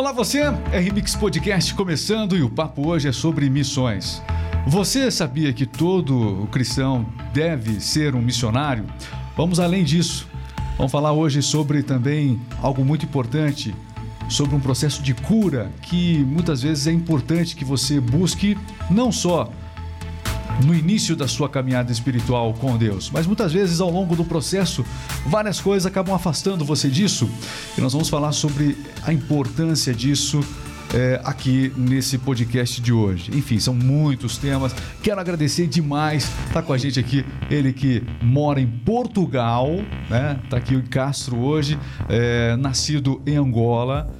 Olá você, RMix Podcast começando e o papo hoje é sobre missões. Você sabia que todo cristão deve ser um missionário? Vamos além disso. Vamos falar hoje sobre também algo muito importante, sobre um processo de cura que muitas vezes é importante que você busque não só no início da sua caminhada espiritual com Deus, mas muitas vezes ao longo do processo, várias coisas acabam afastando você disso. E nós vamos falar sobre a importância disso é, aqui nesse podcast de hoje. Enfim, são muitos temas. Quero agradecer demais. Tá com a gente aqui ele que mora em Portugal, né? Tá aqui em Castro hoje, é, nascido em Angola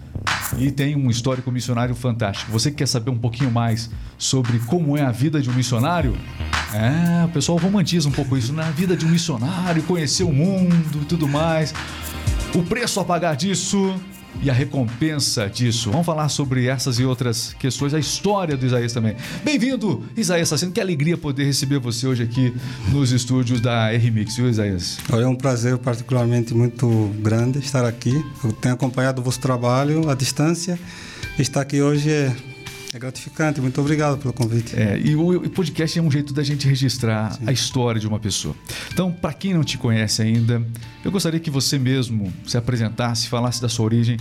e tem um histórico missionário fantástico. Você que quer saber um pouquinho mais sobre como é a vida de um missionário? É, o pessoal romantiza um pouco isso, na né? vida de um missionário, conhecer o mundo e tudo mais. O preço a pagar disso e a recompensa disso. Vamos falar sobre essas e outras questões, a história do Isaías também. Bem-vindo, Isaías Sassino. Que alegria poder receber você hoje aqui nos estúdios da RMix, viu, Isaías? É um prazer particularmente muito grande estar aqui. Eu tenho acompanhado o vosso trabalho à distância. Estar aqui hoje é é gratificante, muito obrigado pelo convite. É, e o, podcast é um jeito da gente registrar Sim. a história de uma pessoa. Então, para quem não te conhece ainda, eu gostaria que você mesmo se apresentasse, falasse da sua origem.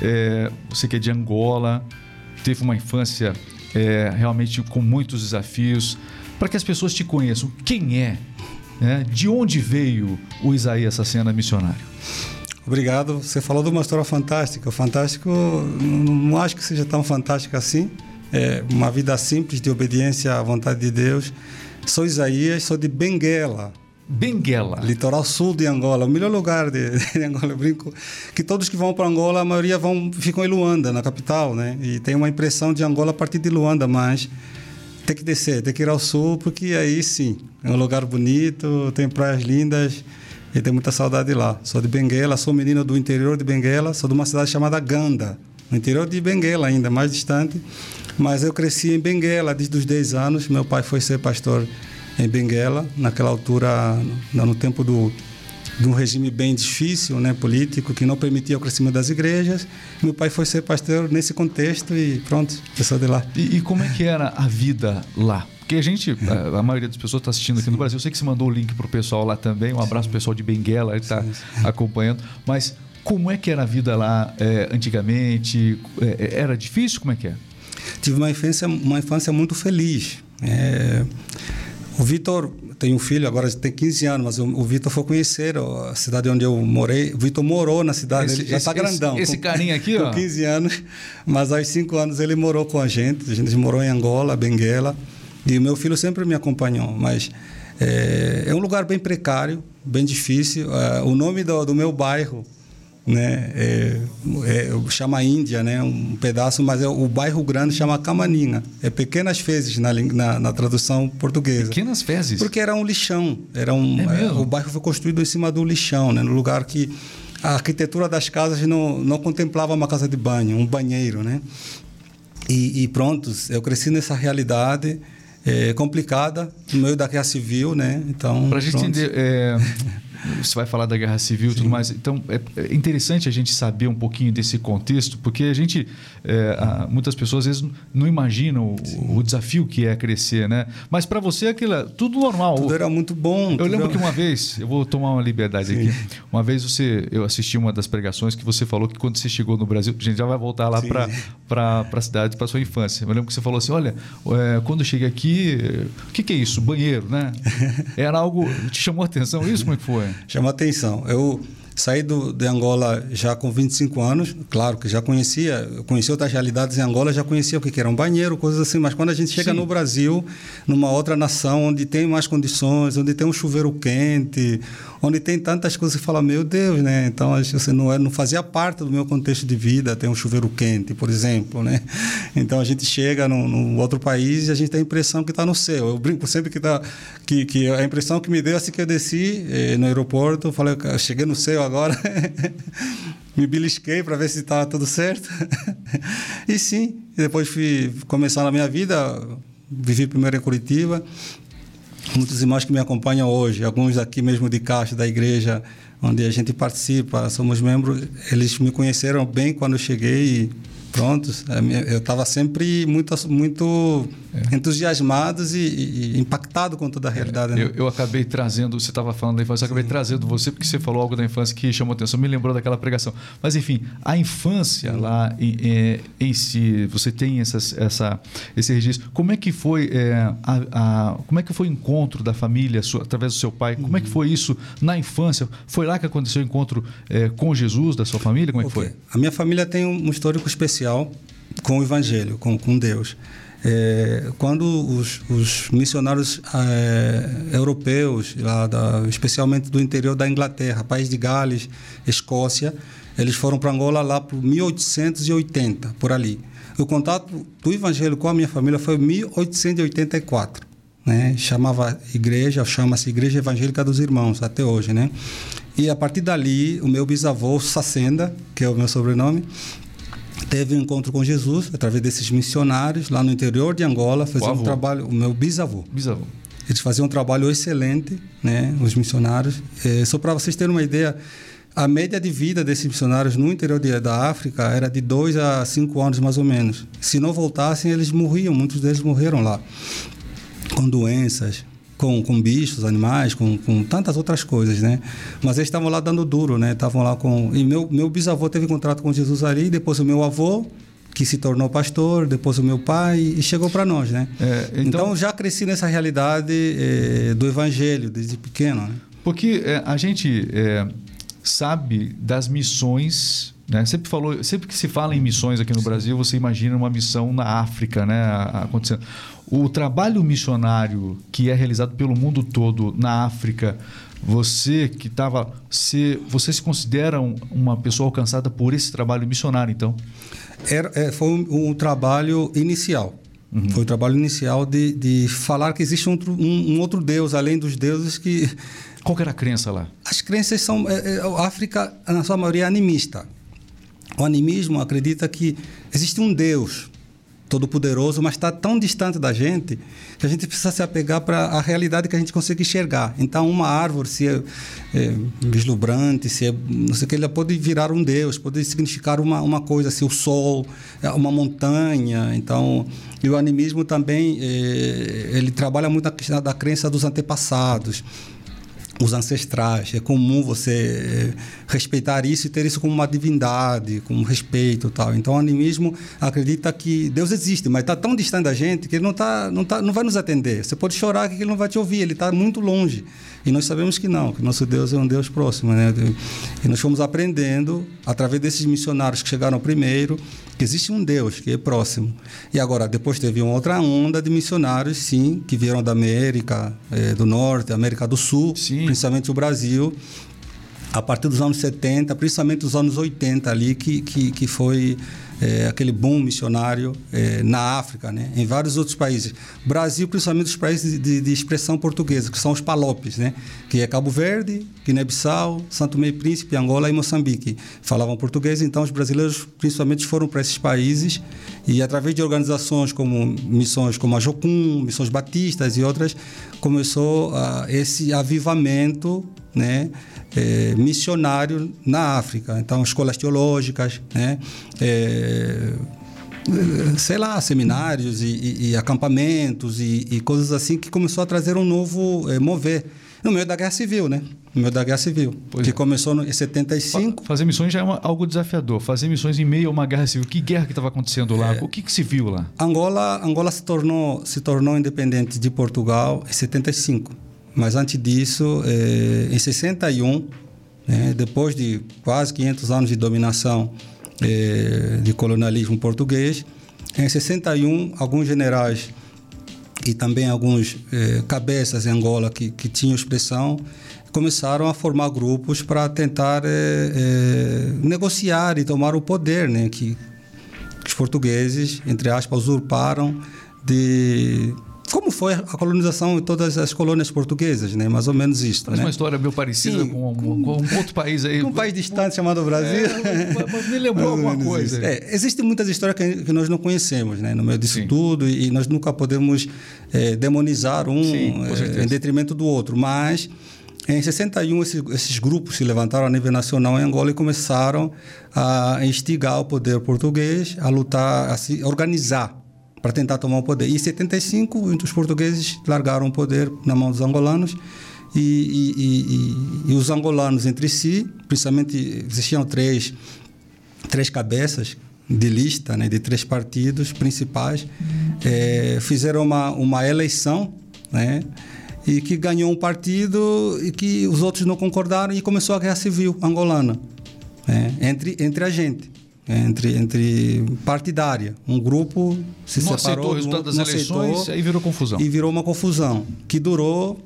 É, você que é de Angola, teve uma infância é, realmente com muitos desafios, para que as pessoas te conheçam. Quem é? Né? De onde veio o Isaías cena missionário? Obrigado. Você falou de uma história fantástica. O fantástico, não, não acho que seja tão fantástico assim é, uma vida simples de obediência à vontade de Deus. Sou Isaías, sou de Benguela. Benguela. Litoral sul de Angola, o melhor lugar de, de, Angola. Eu brinco que todos que vão para Angola, a maioria vão, ficam em Luanda, na capital, né? E tem uma impressão de Angola a partir de Luanda, mas tem que descer, tem que ir ao sul, porque aí sim, é um lugar bonito, tem praias lindas e tem muita saudade lá. Sou de Benguela, sou menino do interior de Benguela, sou de uma cidade chamada Ganda, no interior de Benguela ainda, mais distante. Mas eu cresci em Benguela desde os 10 anos. Meu pai foi ser pastor em Benguela, naquela altura, no tempo do, de um regime bem difícil, né, político, que não permitia o crescimento das igrejas. Meu pai foi ser pastor nesse contexto e pronto, pessoal de lá. E, e, como é que era a vida lá? Porque a gente, a, a maioria das pessoas está assistindo aqui Sim. no Brasil. Eu sei que você mandou o link para o pessoal lá também. Um abraço para o pessoal de Benguela, ele está acompanhando. Mas como é que era a vida lá é, antigamente? É, era difícil? Como é que é? Tive uma infância, uma infância muito feliz. É, o Vitor tem um filho, agora tem 15 anos, mas o, o Vitor foi conhecer a cidade onde eu morei. O Vitor morou na cidade, esse, ele já está grandão. Esse, com, carinha aqui, com ó. 15 anos, mas aos 5 anos ele morou com a gente. A gente morou em Angola, Benguela, e o meu filho sempre me acompanhou. Mas é, é um lugar bem precário, bem difícil. É, o nome do, do meu bairro né? É, é, chama Índia, né? Um pedaço, mas é, o bairro grande chama Camaninha. É pequenas fezes na, na, na, tradução portuguesa. Pequenas fezes? Porque era um lixão. Era um, é, é o bairro foi construído em cima do lixão, né? No lugar que a arquitetura das casas não, não contemplava uma casa de banho, um banheiro, né? E, e pronto, eu cresci nessa realidade é, complicada no meio da guerra civil, né? Então. Para a gente entender. Você vai falar da guerra civil e tudo mais. Então, é, é interessante a gente saber um pouquinho desse contexto, porque a gente, é, muitas pessoas às vezes não imaginam o, o desafio que é crescer, né? Mas para você aquilo é tudo normal. Tudo era muito bom. Eu lembro era... que uma vez, eu vou tomar uma liberdade Sim. aqui. Uma vez você, eu assisti uma das pregações que você falou que quando você chegou no Brasil, a gente já vai voltar lá para a cidade, para sua infância. Eu lembro que você falou assim: olha, é, quando eu cheguei aqui, o que, que é isso? Banheiro, né? Era algo. Te chamou a atenção isso? Como é que foi? Chama atenção. Eu saí do, de Angola já com 25 anos, claro que já conhecia, conhecia outras realidades em Angola, já conhecia o que era um banheiro, coisas assim, mas quando a gente chega Sim. no Brasil, numa outra nação onde tem mais condições, onde tem um chuveiro quente, onde tem tantas coisas que fala, meu Deus, né? Então, assim, não, é, não fazia parte do meu contexto de vida ter um chuveiro quente, por exemplo, né? Então, a gente chega num, num outro país e a gente tem a impressão que está no céu. Eu brinco sempre que, tá, que, que a impressão que me deu assim que eu desci eh, no aeroporto, falei, cheguei no céu agora, me belisquei para ver se estava tudo certo. e sim, depois fui começar a minha vida, vivi primeiro em Curitiba, muitos irmãos que me acompanham hoje, alguns aqui mesmo de Caixa, da igreja onde a gente participa, somos membros, eles me conheceram bem quando eu cheguei e prontos. Eu estava sempre muito, muito é. entusiasmado e, e, impactado com toda a realidade. É, né? eu, eu, acabei trazendo, você estava falando da infância, eu acabei Sim. trazendo você porque você falou algo da infância que chamou atenção, me lembrou daquela pregação. Mas enfim, a infância Sim. lá em, em, em, si, você tem essas, essa, esse registro. Como é que foi é, a, a, como é que foi o encontro da família sua, através do seu pai? Como é que uhum. foi isso na infância? Foi lá que aconteceu o encontro é, com Jesus da sua família? Como é que okay. foi? A minha família tem um histórico especial com o Evangelho, com, com Deus. É, quando os, os missionários é, europeus, lá da, especialmente do interior da Inglaterra, País de Gales, Escócia, eles foram para Angola lá por 1880, por ali. O contato do Evangelho com a minha família foi em 1884. Né? Chamava igreja, chama-se Igreja Evangélica dos Irmãos, até hoje. Né? E a partir dali, o meu bisavô, Sacenda, que é o meu sobrenome, teve um encontro com Jesus através desses missionários lá no interior de Angola, faziam um trabalho, o meu bisavô. Bisavô. Eles faziam um trabalho excelente, né, os missionários. É, só para vocês terem uma ideia, a média de vida desses missionários no interior de, da África era de dois a cinco anos mais ou menos. Se não voltassem, eles morriam, muitos deles morreram lá com doenças, com, com bichos, animais, com, com tantas outras coisas, né? Mas eles estavam lá dando duro, né? Estavam lá com... E meu, meu bisavô teve contrato com Jesus ali, depois o meu avô, que se tornou pastor, depois o meu pai, e chegou para nós, né? É, então... então... já cresci nessa realidade é, do evangelho, desde pequeno, né? Porque é, a gente é, sabe das missões né? Sempre falou, sempre que se fala em missões aqui no. Brasil, você imagina uma missão na África, né, acontecendo. O trabalho missionário que é realizado pelo mundo todo na África, você que estava, se você se considera uma pessoa alcançada por esse trabalho missionário, então? Era, é, foi um, um, trabalho inicial. Uhum. Foi o um trabalho inicial de, de falar que existe um, um outro Deus além dos deuses que qual que era a crença lá? As crenças são. É, é, a África, na sua maioria, é animista. O animismo acredita que existe um Deus todo-poderoso, mas está tão distante da gente que a gente precisa se apegar para a realidade que a gente consegue enxergar. Então, uma árvore, se é, é vislumbrante, se é não sei o que, ela pode virar um Deus, pode significar uma, uma coisa, se o sol, é uma montanha. Então, e o animismo também, é, ele trabalha muito na questão da crença dos antepassados os ancestrais. É comum você eh, respeitar isso e ter isso como uma divindade, como respeito tal. Então, o animismo acredita que Deus existe, mas está tão distante da gente que ele não, tá, não, tá, não vai nos atender. Você pode chorar que ele não vai te ouvir, ele está muito longe. E nós sabemos que não, que nosso Deus é um Deus próximo. Né? E nós fomos aprendendo, através desses missionários que chegaram primeiro, que existe um Deus que é próximo. E agora, depois teve uma outra onda de missionários, sim, que vieram da América é, do Norte, América do Sul, sim. Principalmente o Brasil, a partir dos anos 70, principalmente dos anos 80 ali, que, que, que foi é, aquele boom missionário é, na África, né? em vários outros países. Brasil, principalmente os países de, de, expressão portuguesa, que são os palopes, né? que é Cabo Verde, Guiné-Bissau, Santo Meio Príncipe, Angola e Moçambique. Falavam português, então os brasileiros principalmente foram para esses países e através de organizações como missões como a Jocum, missões batistas e outras, começou uh, esse avivamento né, é, missionário na África. Então, escolas teológicas, né, é, sei lá, seminários e, e, e acampamentos e, e, coisas assim que começou a trazer um novo é, mover. No meio da Guerra Civil, né? No meio da Guerra Civil, pois que é. começou em 75. Fazer missões já é uma, algo desafiador. Fazer missões em meio a uma Guerra Civil. Que guerra que estava acontecendo lá? É, o que, que se viu lá? Angola, Angola se tornou se tornou independente de Portugal em 75. Mas antes disso, eh, em 61, né, depois de quase 500 anos de dominação eh, de colonialismo português, em 61, alguns generais e também alguns eh, cabeças em Angola que, que tinham expressão começaram a formar grupos para tentar negociar e tomar o poder né, que, que os portugueses, entre aspas, usurparam de como foi a colonização em todas as colônias portuguesas, né? Mais ou menos isso. Mas né? uma história meio parecida Sim, com, com, com, um outro país aí. Um país distante chamado Brasil. É, mas me lembrou alguma coisa. É, existem muitas histórias que, que, nós não conhecemos, né? No meio disso Sim. tudo e, nós nunca podemos é, demonizar um Sim, é, em detrimento do outro, mas Em 61, esses, esses, grupos se levantaram a nível nacional em Angola e começaram a instigar o poder português a lutar, a se organizar para tentar tomar o poder. E em 75, os portugueses largaram o poder na mão dos angolanos e, e, e, e os angolanos entre si, principalmente existiam três, três cabeças de lista, né, de três partidos principais, é, fizeram uma, uma eleição, né, e que ganhou um partido e que os outros não concordaram e começou a guerra civil angolana né, entre, entre a gente. Entre, entre partidária. Um grupo se não separou. Aceitou o resultado das eleições, aí virou confusão. E virou uma confusão que durou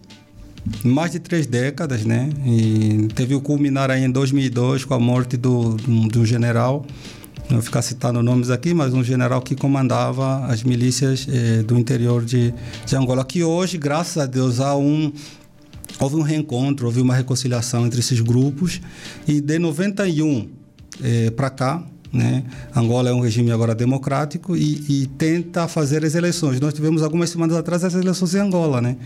mais de três décadas, né? E teve o culminar aí em 2002 com a morte do, do, do general não vou ficar citando nomes aqui, mas um general que comandava as milícias eh, do interior de, de Angola, que hoje, graças a Deus, há um houve um reencontro, houve uma reconciliação entre esses grupos e de 91 eh, para cá, né? Angola é um regime agora democrático e, e, tenta fazer as eleições. Nós tivemos algumas semanas atrás as eleições em Angola, né?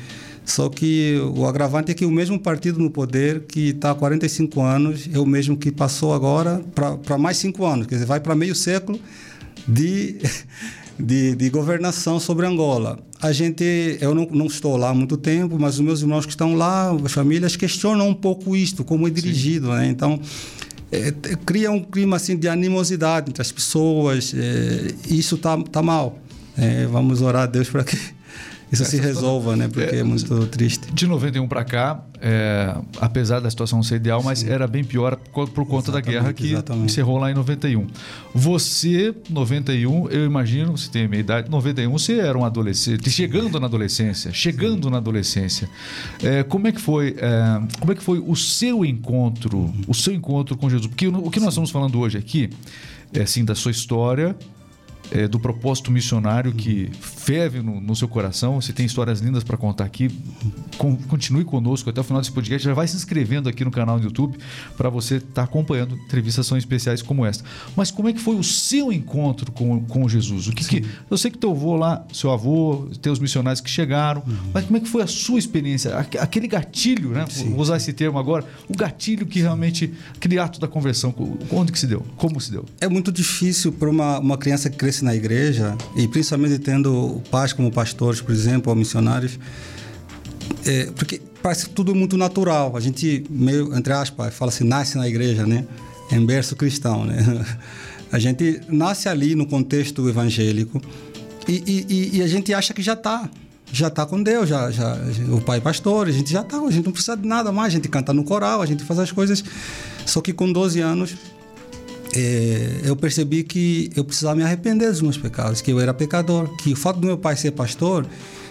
Só que o agravante é que o mesmo partido no poder, que está há 45 anos, é o mesmo que passou agora para mais cinco anos. Quer dizer, vai para meio século de, de, de, governação sobre Angola. A gente, eu não, não, estou lá há muito tempo, mas os meus irmãos que estão lá, as famílias, questionam um pouco isto, como é dirigido. Né? Então, é, cria um clima assim, de animosidade entre as pessoas. É, isso está tá mal. É, vamos orar a Deus para que isso se resolva, né? Porque é, é muito triste. De 91 para cá, é, apesar da situação ser ideal, mas Sim. era bem pior por, por conta da guerra que exatamente. encerrou lá em 91. Você, 91, eu imagino, você tem a minha idade, 91 você era um adolescente, chegando na adolescência, chegando Sim. na adolescência. É, como é que foi? É, como é que foi o seu encontro, o seu encontro com Jesus? Porque o que nós estamos falando hoje aqui é assim da sua história é, do propósito missionário que ferve no, no, seu coração. Você tem histórias lindas para contar aqui. Continue conosco até o final desse podcast. Já vai se inscrevendo aqui no canal do YouTube para você estar tá acompanhando entrevistas são especiais como esta. Mas como é que foi o seu encontro com, com Jesus? O que, que eu sei que teu avô lá, seu avô, teus missionários que chegaram, uhum. mas como é que foi a sua experiência? Aquele gatilho, né? Sim. Vou usar esse termo agora. O gatilho que realmente aquele ato da conversão, onde que se deu? Como se deu? É muito difícil para uma, uma criança que na igreja, e principalmente tendo pais como pastores, por exemplo, ou missionários, é, porque parece tudo muito natural. A gente, meio, entre aspas, fala assim, nasce na igreja, né? Em berço cristão, né? A gente nasce ali no contexto evangélico e, e, e a gente acha que já está já está com Deus, já, já, o pai é pastor, a gente já está, a gente não precisa de nada mais, a gente canta no coral, a gente faz as coisas. Só que com 12 anos é, eu percebi que eu precisava me arrepender dos meus pecados, que eu era pecador, que o fato do meu pai ser pastor,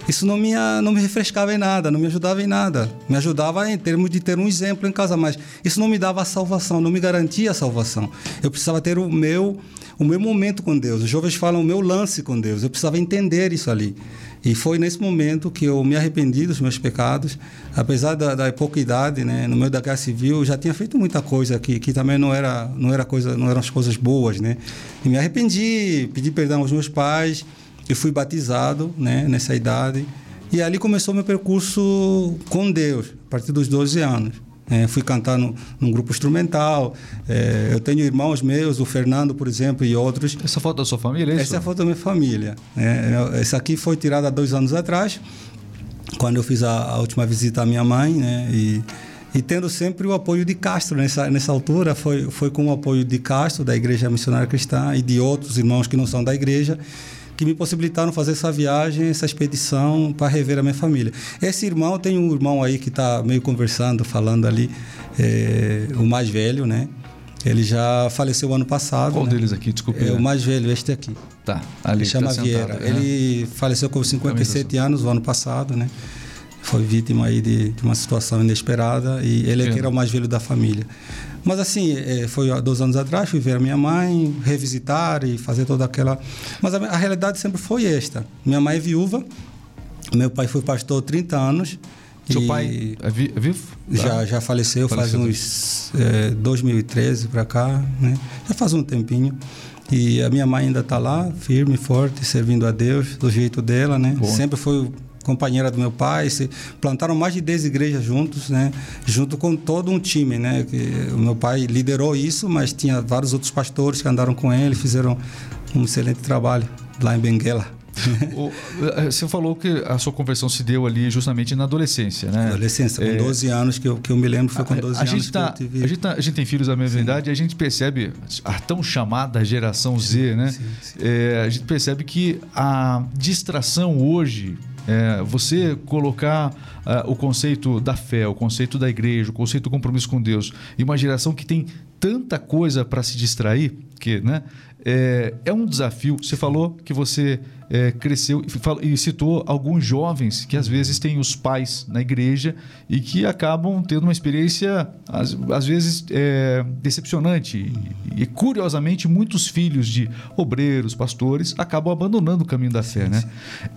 isso não me, não me refrescava em nada, não me ajudava em nada. Me ajudava em termos de ter um exemplo em casa, mas isso não me dava salvação, não me garantia a salvação. Eu precisava ter o meu, o meu momento com Deus. Os jovens falam o meu lance com Deus. Eu precisava entender isso ali. E foi nesse momento que eu me arrependi dos meus pecados, apesar da, da pouca idade, né, no meio da guerra civil, eu já tinha feito muita coisa que, que também não era não era coisa, não eram as coisas boas, né? E me arrependi, pedi perdão aos meus pais, e fui batizado, né, nessa idade. E ali começou meu percurso com Deus, a partir dos 12 anos. É, fui cantar no, num grupo instrumental. É, eu tenho irmãos meus, o Fernando, por exemplo, e outros. Essa foto da sua família, é isso? Essa é a foto da minha família. É, essa aqui foi tirada há dois anos atrás, quando eu fiz a, a última visita à minha mãe, né? E, e tendo sempre o apoio de Castro nessa, nessa altura, foi, foi com o apoio de Castro, da Igreja Missionária Cristã, e de outros irmãos que não são da igreja, que me possibilitaram fazer essa viagem, essa expedição para rever a minha família. Esse irmão, tem um irmão aí que está meio conversando, falando ali, é, o mais velho, né? Ele já faleceu ano passado. Qual né? deles aqui? Desculpe. É o mais velho, este aqui. Tá, ali. Ele chama tá Vieira. Né? Ele faleceu com 57 anos, o ano passado, né? Foi vítima aí de, de uma situação inesperada e ele é que era o mais velho da família. Mas assim, é, foi há dois anos atrás, fui ver a minha mãe, revisitar e fazer toda aquela. Mas a, a realidade sempre foi esta. Minha mãe é viúva, meu pai foi pastor há 30 anos. Seu pai é, é vivo? Já, tá. já faleceu, faleceu faz uns é, 2013 para cá, né? Já faz um tempinho. E a minha mãe ainda está lá, firme, forte, servindo a Deus do jeito dela, né? Bom. Sempre foi companheira do meu pai, se plantaram mais de 10 igrejas juntos, né? Junto com todo um time, né? Que o meu pai liderou isso, mas tinha vários outros pastores que andaram com ele, fizeram um excelente trabalho lá em Benguela. eh, você falou que a sua conversão se deu ali justamente na adolescência, né? Adolescência, com é, 12 anos, que eu, que eu me lembro, foi com 12 a, a anos tá, que eu tive... A gente, tá, a gente tem filhos da mesma sim. idade e a gente percebe a tão chamada geração Z, né? Sim, sim. É, a gente percebe que a distração hoje é, você colocar uh, o conceito da fé, o conceito da igreja, o conceito do compromisso com Deus, e uma geração que tem tanta coisa para se distrair, que né, é, é um desafio. Você falou que você é, cresceu e citou alguns jovens que às vezes têm os pais na igreja e que acabam tendo uma experiência, às, às vezes, é, decepcionante. E, curiosamente, muitos filhos de obreiros, pastores, acabam abandonando o caminho da fé. Né?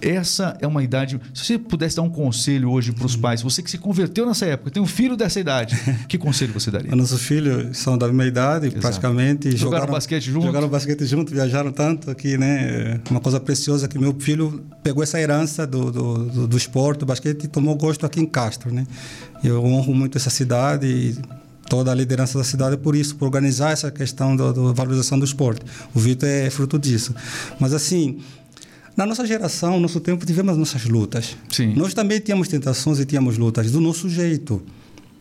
Essa é uma idade. Se você pudesse dar um conselho hoje para os pais, você que se converteu nessa época, tem um filho dessa idade, que conselho você daria? Nossos filhos são da mesma idade, Exato. praticamente. Jogaram, jogaram basquete junto? Jogaram basquete junto, viajaram tanto aqui, né? Uma coisa preciosa que meu filho pegou essa herança do, do, do, do esporte, do basquete, e tomou gosto aqui em Castro, né? Eu honro muito essa cidade e toda a liderança da cidade por isso, por organizar essa questão da valorização do esporte. O Vitor é fruto disso. Mas assim, na nossa geração, no nosso tempo, tivemos nossas lutas. Sim. Nós também tínhamos tentações e tínhamos lutas do nosso jeito.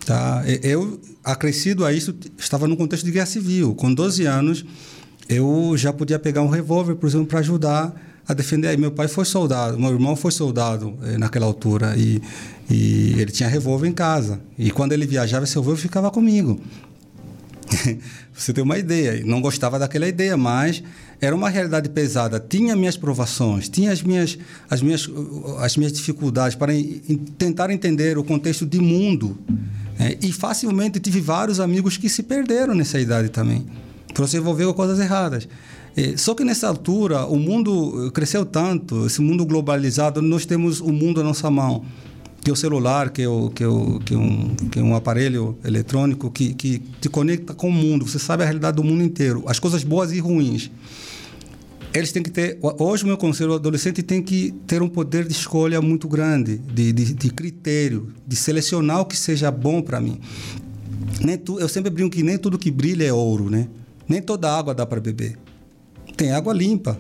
Tá? Eu, acrescido a isso, estava no contexto de guerra civil. Com 12 anos, eu já podia pegar um revólver, por exemplo, para ajudar a defender. Meu pai foi soldado, meu irmão foi soldado eh, naquela altura e, e ele tinha revólver em casa. E quando ele viajava, esse revólver ficava comigo. Você tem uma ideia. Não gostava daquela ideia, mas era uma realidade pesada. Tinha minhas provações, tinha as minhas, as minhas, as minhas dificuldades para tentar entender o contexto de mundo. É, e facilmente tive vários amigos que se perderam nessa idade também, por se envolver com coisas erradas. É, só que nessa altura o mundo cresceu tanto, esse mundo globalizado, nós temos o mundo à nossa mão, que é o celular, que é, o, que é, o, que é, um, que é um aparelho eletrônico que, que te conecta com o mundo. Você sabe a realidade do mundo inteiro, as coisas boas e ruins. Eles têm que ter. Hoje, o meu conselho, o adolescente tem que ter um poder de escolha muito grande, de, de, de critério, de selecionar o que seja bom para mim. Nem tu, eu sempre brinco que nem tudo que brilha é ouro, né? Nem toda água dá para beber. Tem água limpa,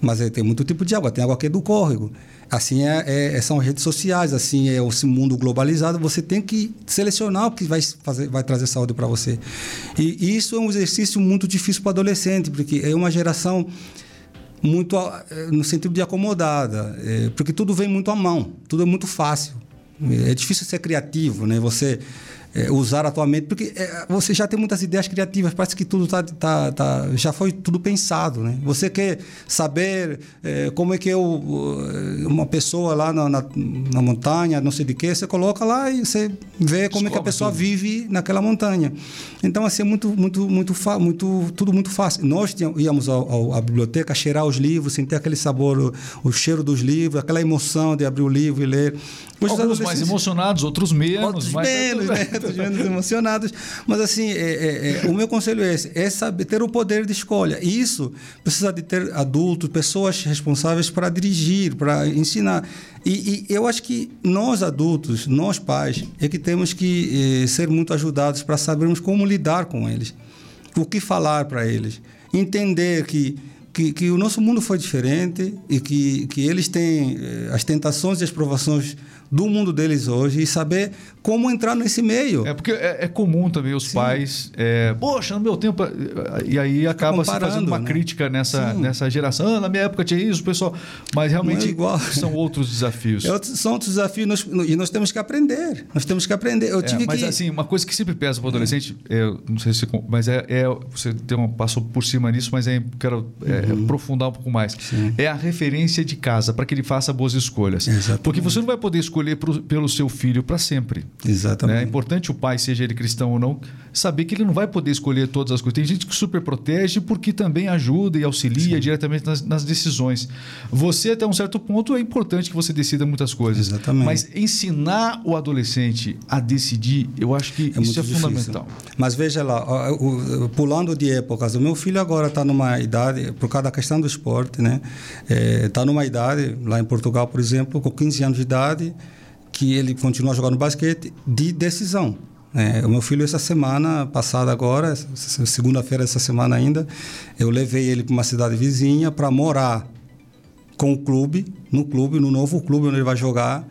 mas tem muito tipo de água. Tem água que é do córrego. Assim é, é, é, são redes sociais, assim é esse mundo globalizado. Você tem que selecionar o que vai, fazer, vai trazer saúde para você. E, e, isso é um exercício muito difícil para adolescente, porque é uma geração muito eh, no sentido de acomodada, é, porque tudo vem muito à mão, tudo é muito fácil. É difícil ser criativo, né? Você é, usar atualmente, porque é, você já tem muitas ideias criativas, parece que tudo tá, tá, tá, já foi tudo pensado. Né? Você quer saber é, como é que eu, uma pessoa lá na, na, na, montanha, não sei de que, você coloca lá e você vê como Descobre é que a pessoa tudo. vive naquela montanha. Então, assim, é muito, muito, muito, muito, tudo muito fácil. Nós íamos ao, ao, à biblioteca cheirar os livros, sentir aquele sabor, o, o cheiro dos livros, aquela emoção de abrir o livro e ler. Alguns mais emocionados, outros menos. Outros menos, né? Outros menos emocionados. Mas assim, é, é, é, o meu conselho é esse, é saber ter o poder de escolha. E isso precisa de ter adultos, pessoas responsáveis para dirigir, para ensinar. E, e, eu acho que nós adultos, nós pais, é que temos que eh, ser muito ajudados para sabermos como lidar com eles. O que falar para eles. Entender que que, que, o nosso mundo foi diferente e que, que eles têm eh, as tentações e as provações do mundo deles hoje e saber como entrar nesse meio. É porque é, é comum também os Sim. pais, é, poxa, no meu tempo. E aí acaba se fazendo uma né? crítica nessa, nessa geração. Ah, na minha época tinha isso, pessoal. Mas realmente é igual. são outros desafios. É, são outros desafios nós, e nós temos que aprender. Nós temos que aprender. Eu é, tive mas que... assim, uma coisa que sempre pesa para o adolescente, é, não sei se. Mas é, é. Você tem uma, passou por cima nisso, mas é, quero uhum. aprofundar um pouco mais. Sim. É a referência de casa para que ele faça boas escolhas. Exatamente. Porque você não vai poder escolher pro, pelo seu filho para sempre. Exatamente. Né? É importante o pai, seja ele cristão ou não, saber que ele não vai poder escolher todas as coisas. Tem gente que super protege porque também ajuda e auxilia Sim. diretamente nas, nas, decisões. Você, até um certo ponto, é importante que você decida muitas coisas. Exatamente. Mas ensinar o adolescente a decidir, eu acho que é isso é fundamental. Mas veja lá, pulando de épocas, o meu filho agora está numa idade, causa da questão do esporte, né? Está é, numa idade, lá em Portugal, por exemplo, com 15 anos de idade, que ele continua jogando basquete de decisão. É, o meu filho, essa semana passada, agora, segunda-feira dessa semana ainda, eu levei ele para uma cidade vizinha para morar com o clube, no clube, no novo clube onde ele vai jogar.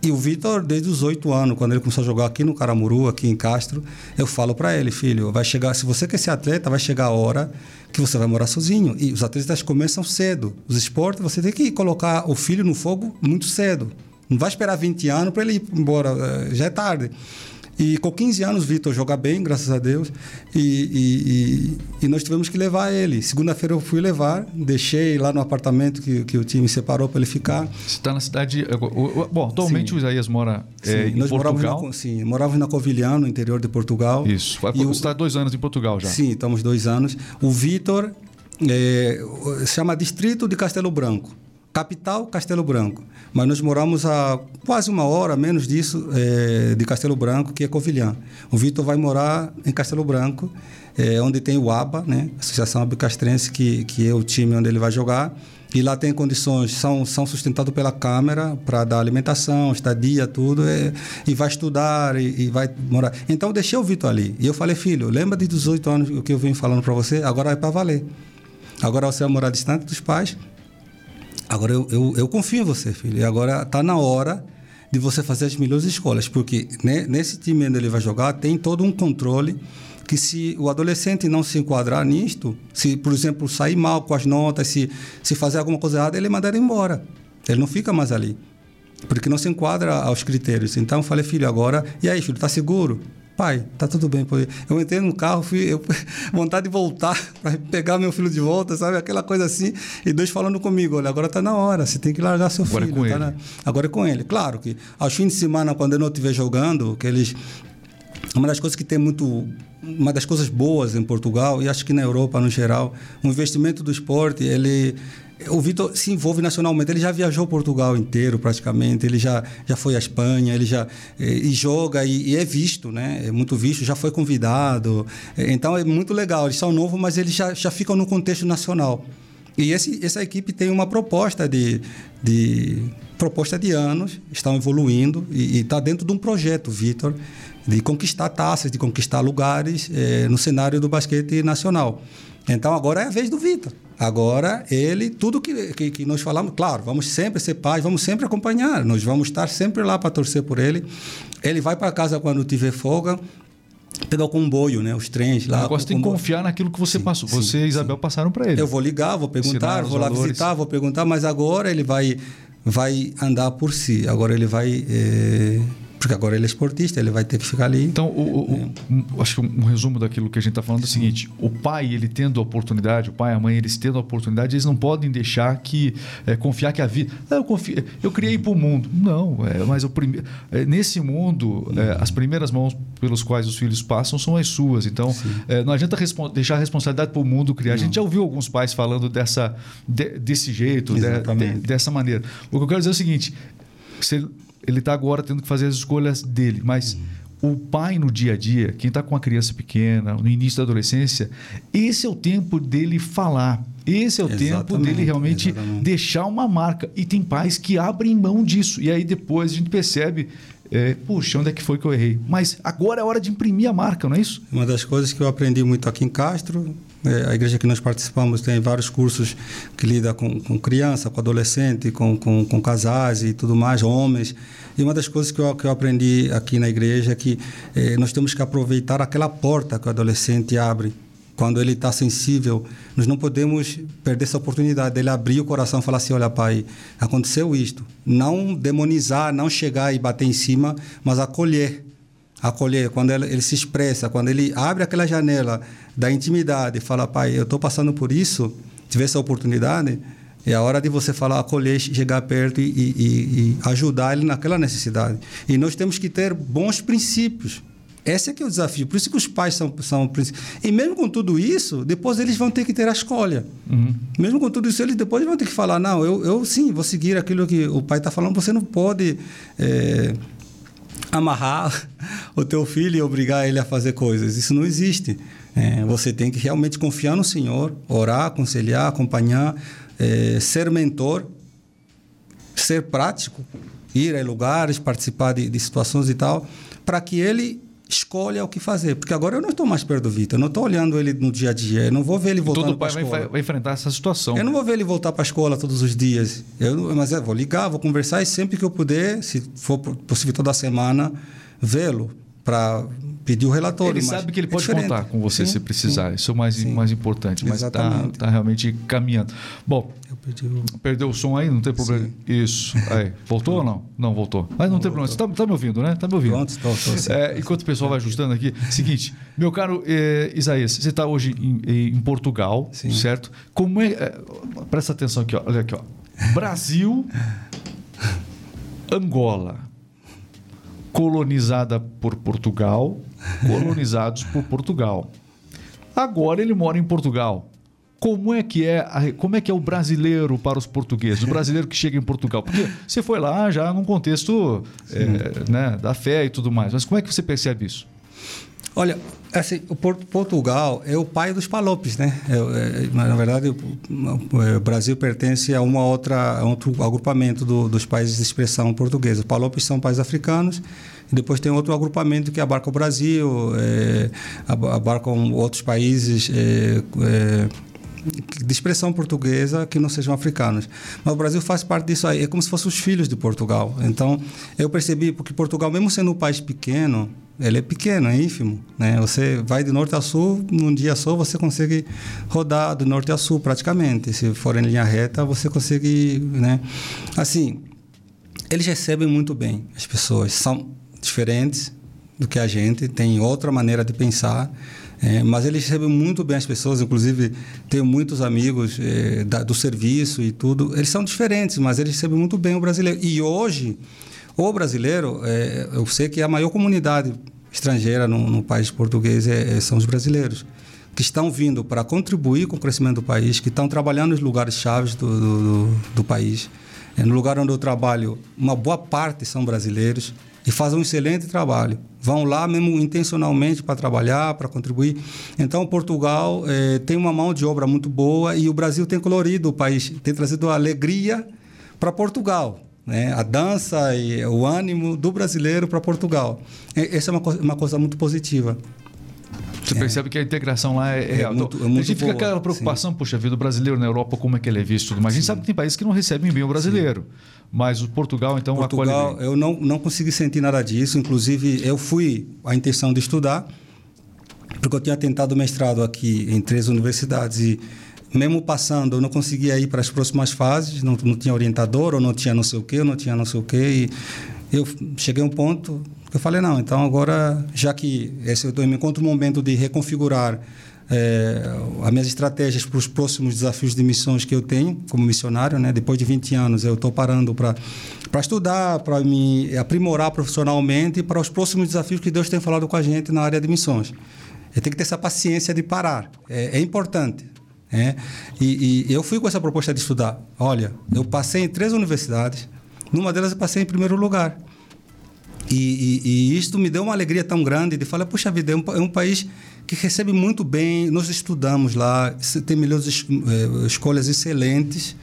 E o Vitor, desde os oito anos, quando ele começou a jogar aqui no Caramuru, aqui em Castro, eu falo para ele, filho, vai chegar, se você quer ser atleta, vai chegar a hora que você vai morar sozinho. E os atletas começam cedo. Os esportes, você tem que colocar o filho no fogo muito cedo. Não vai esperar 20 anos para ele ir embora, eh, já é tarde. E com 15 anos, Vitor joga bem, graças a Deus. E, e, e, e nós tivemos que levar ele. Segunda-feira eu fui levar, deixei lá no apartamento que, que o time separou para ele ficar. Você está na cidade. Bom, atualmente sim. o Isaías mora é, em nós Portugal. Na, sim, morávamos na Covilhã, no interior de Portugal. Isso. Vai, você está dois anos em Portugal já? Sim, estamos dois anos. O Vitor é, se chama Distrito de Castelo Branco capital Castelo Branco, mas nós moramos a quase uma hora, menos disso, é, de Castelo Branco, que é Covilhã. O Vitor vai morar em Castelo Branco, é, onde tem o ABA, né, Associação Abicastrense, que, que é o time onde ele vai jogar. E lá tem condições, são, são sustentados pela Câmara para dar alimentação, estadia, tudo, é, e vai estudar e, e, vai morar. Então, eu deixei o Vitor ali. E eu falei, filho, lembra de 18 anos o que eu vim falando para você? Agora é para valer. Agora você vai morar distante dos pais, Agora eu, eu, eu confio em você, filho. E agora está na hora de você fazer as melhores escolhas, porque né, nesse time onde ele vai jogar tem todo um controle que se o adolescente não se enquadrar nisto, se, por exemplo, sair mal com as notas, se, se fazer alguma coisa errada, ele é mandado embora. Ele não fica mais ali. Porque não se enquadra aos critérios. Então, eu falei, filho, agora... E aí, filho, está seguro? Pai, tá tudo bem. Eu entrei no carro, fui, eu, vontade de voltar para pegar meu filho de volta, sabe? Aquela coisa assim. E Deus falando comigo, olha, agora tá na hora, você tem que largar seu agora filho. É com tá ele. Na... Agora é com ele. Claro que aos fins de semana, quando eu não estiver jogando, que eles uma das coisas que tem muito uma das coisas boas em Portugal e acho que na Europa no geral o investimento do esporte ele o Vitor se envolve nacionalmente. Ele já viajou Portugal inteiro, praticamente. Ele já, já foi à Espanha, ele já eh, e, joga e, e, é visto, né? É muito visto, já foi convidado. Eh, então é muito legal. Eles são novos, mas eles já, já ficam no contexto nacional. E esse, essa equipe tem uma proposta de, de proposta de anos, estão evoluindo e está dentro de um projeto, Vitor, de conquistar taças, de conquistar lugares eh, no cenário do basquete nacional. Então agora é a vez do Vitor. Agora, ele, tudo que, que, que, nós falamos, claro, vamos sempre ser pais, vamos sempre acompanhar, nós vamos estar sempre lá para torcer por ele. Ele vai para casa quando tiver folga, pegar o comboio, né? Os trens lá. Você tem que confiar naquilo que você sim, passou. Você e Isabel sim. passaram para ele. Eu vou ligar, vou perguntar, vou lá valores. visitar, vou perguntar, mas agora ele vai, vai andar por si. Agora ele vai. Eh porque agora ele é esportista, ele vai ter que ficar ali. Então, o, o, é. o, acho que um resumo daquilo que a gente está falando é o seguinte: o pai, ele tendo a oportunidade, o pai e a mãe, eles tendo a oportunidade, eles não podem deixar que. É, confiar que a vida. Ah, eu, confio, eu criei para o mundo. Não, é, mas o prime, é, nesse mundo, é, as primeiras mãos pelos quais os filhos passam são as suas. Então, é, não adianta deixar a responsabilidade para o mundo criar. Não. A gente já ouviu alguns pais falando dessa, de, desse jeito, de, de, dessa maneira. O que eu quero dizer é o seguinte: você ele está agora tendo que fazer as escolhas dele. Mas uhum. o pai no dia a dia, quem está com uma criança pequena, no início da adolescência, esse é o tempo dele falar. Esse é o exatamente, tempo dele realmente exatamente. deixar uma marca. E tem pais que abrem mão disso. E aí depois a gente percebe é, puxa, onde é que foi que eu errei? Mas agora é hora de imprimir a marca, não é isso? Uma das coisas que eu aprendi muito aqui em Castro, é, a igreja que nós participamos tem vários cursos que lida com, com criança, com adolescente, com, com, com, casais e tudo mais, homens. E uma das coisas que eu, que eu aprendi aqui na igreja é que é, nós temos que aproveitar aquela porta que o adolescente abre quando ele está sensível, nós não podemos perder essa oportunidade dele abrir o coração e falar assim: olha, pai, aconteceu isto. Não demonizar, não chegar e bater em cima, mas acolher. Acolher, quando ele, ele se expressa, quando ele abre aquela janela da intimidade e fala: pai, eu estou passando por isso, tive essa oportunidade. É a hora de você falar, acolher, chegar perto e, e, e ajudar ele naquela necessidade. E nós temos que ter bons princípios. Esse é que é o desafio. Por isso que os pais são, são E mesmo com tudo isso, depois eles vão ter que ter a escolha. Uhum. Mesmo com tudo isso, eles depois vão ter que falar: não, eu, eu sim, vou seguir aquilo que o pai está falando. Você não pode é, amarrar o teu filho e obrigar ele a fazer coisas. Isso não existe. É, você tem que realmente confiar no Senhor, orar, aconselhar, acompanhar, é, ser mentor, ser prático, ir a lugares, participar de, de situações e tal, para que ele escolha o que fazer. Porque agora eu não estou mais perto do Vitor, eu não estou olhando ele no dia a dia, eu não vou ver ele voltando Todo pai vai, enfrentar essa situação. Eu não vou ver ele voltar para a escola todos os dias, eu, mas eu vou ligar, vou conversar e sempre que eu puder, se for possível toda semana, vê-lo para pedir o relatório. Ele sabe que ele é pode diferente. contar com você sim, se precisar. Sim, Isso é o mais, mais importante. Mas está tá realmente caminhando. Bom, o... perdeu o som aí? Não tem problema. Sim. Isso. Aí. Voltou ou não? Não voltou. Mas não, não tem voltou. problema. Você está tá me ouvindo, né? Está me ouvindo. Pronto, estou, estou, é, enquanto o pessoal vai ajustando aqui. Seguinte, meu caro é, Isaías, você está hoje em, em Portugal, certo? Como é, é, Presta atenção aqui, ó. olha aqui. Ó. Brasil, Angola colonizada por Portugal, colonizados por Portugal. Agora ele mora em Portugal. Como é que é, a, como é que é o brasileiro para os portugueses, o brasileiro que chega em Portugal? Porque você foi lá já num contexto é, né, da fé e tudo mais, mas como é que você percebe isso? Olha, assim, o Portugal é o pai dos palopes, né? É, é, na verdade, o, Brasil pertence a uma outra, a outro agrupamento do, dos países de expressão portuguesa. Palopes são países africanos. E depois tem outro agrupamento que abarca o Brasil, é, abarcam outros países é, é, de expressão portuguesa que não sejam africanos. Mas o Brasil faz parte disso aí. É como se fossem os filhos de Portugal. Então, eu percebi, porque Portugal, mesmo sendo um país pequeno, ele é pequeno, é ínfimo. Né? Você vai de norte a sul, num dia só você consegue rodar do norte a sul praticamente. Se for em linha reta, você consegue. Né? Assim, eles recebem muito bem as pessoas. São diferentes do que a gente, têm outra maneira de pensar. É, mas eles recebem muito bem as pessoas, inclusive tenho muitos amigos é, da, do serviço e tudo. Eles são diferentes, mas eles recebem muito bem o brasileiro. E hoje, o brasileiro, é, eu sei que a maior comunidade estrangeira no, no país português é, é, são os brasileiros, que estão vindo para contribuir com o crescimento do país, que estão trabalhando nos lugares chaves do, do, do, do país. É, no lugar onde eu trabalho, uma boa parte são brasileiros e fazem um excelente trabalho. Vão lá mesmo intencionalmente para trabalhar, para contribuir. Então, Portugal é, tem uma mão de obra muito boa e o Brasil tem colorido o país, tem trazido alegria para Portugal né? a dança e o ânimo do brasileiro para Portugal. Essa é uma, uma coisa muito positiva. Você é. percebe que a integração lá é, é real. Muito, é muito a gente fica com aquela preocupação, sim. puxa vida, o brasileiro na Europa, como é que ele é visto? Mas sim. a gente sabe que tem países que não recebem bem o brasileiro. Sim. Mas o Portugal, então, Portugal, eu não, não consegui sentir nada disso. Inclusive, eu fui a intenção de estudar, porque eu tinha tentado mestrado aqui em três universidades e mesmo passando, eu não conseguia ir para as próximas fases, não, não tinha orientador, ou não tinha não sei o quê, ou não tinha não sei o quê. E eu cheguei a um ponto eu falei, não, então agora, já que esse, eu me encontro um momento de reconfigurar é, as minhas estratégias para os próximos desafios de missões que eu tenho como missionário, né? Depois de 20 anos, eu estou parando para para estudar, para me aprimorar profissionalmente e para os próximos desafios que Deus tem falado com a gente na área de missões. Eu tenho que ter essa paciência de parar. É, é importante. É, e, e, eu fui com essa proposta de estudar. Olha, eu passei em três universidades, numa delas eu passei em primeiro lugar. E, e, e isto me deu uma alegria tão grande de falar, puxa vida, é um, é um país que recebe muito bem, nós estudamos lá, tem melhores es, é, escolhas excelentes,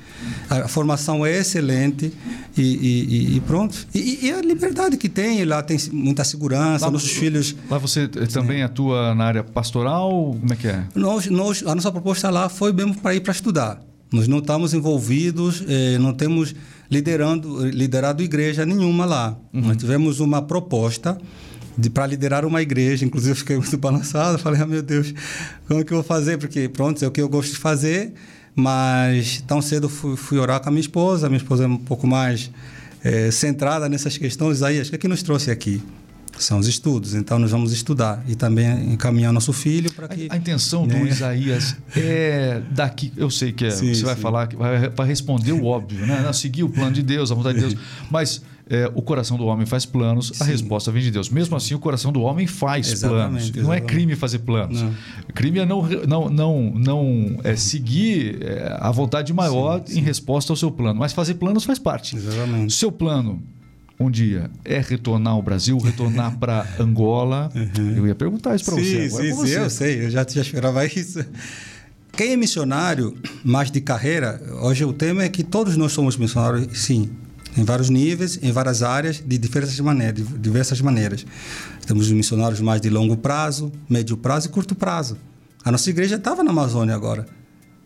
a formação é excelente e, e, e pronto. E, e, a liberdade que tem, lá tem muita segurança, lá, nossos filhos... Lá você também atua na área pastoral, como é que é? Nós, nós, a nossa proposta lá foi mesmo para ir para estudar. Nós não estamos envolvidos, eh, não temos liderando, liderado igreja nenhuma lá. Uhum. Nós tivemos uma proposta para liderar uma igreja. Inclusive, eu fiquei muito balançado. Falei, ah, meu Deus, como é que eu vou fazer? Porque, pronto, é o que eu gosto de fazer. Mas tão cedo fui, fui orar com a minha esposa. A minha esposa é um pouco mais é, centrada nessas questões. Aí, acho que é que nos trouxe aqui são os estudos. Então, nós vamos estudar e também encaminhar nosso filho para que. A, a intenção né? do Isaías é daqui. Eu sei que é, sim, você vai sim. falar, vai, vai responder o óbvio, né? seguir o plano de Deus, a vontade de Deus. Mas é, o coração do homem faz planos, Sim. a resposta vem de Deus. Mesmo assim, o coração do homem faz exatamente, planos. Exatamente. Não é crime fazer planos. Não. Crime é não, não, não, não é seguir é, a vontade maior em resposta ao seu plano. Mas fazer planos faz parte. Exatamente. Seu plano um dia é retornar ao Brasil, retornar para Angola? Uhum. Eu ia perguntar isso para você. Sim, sim, eu sei, eu já, já esperava isso. Quem é missionário, mais de carreira, hoje o tema é que todos nós somos missionários, sim, em vários níveis, em várias áreas, de diversas maneiras. De diversas maneiras. Temos missionários mais de longo prazo, médio prazo e curto prazo. A nossa igreja estava na Amazônia agora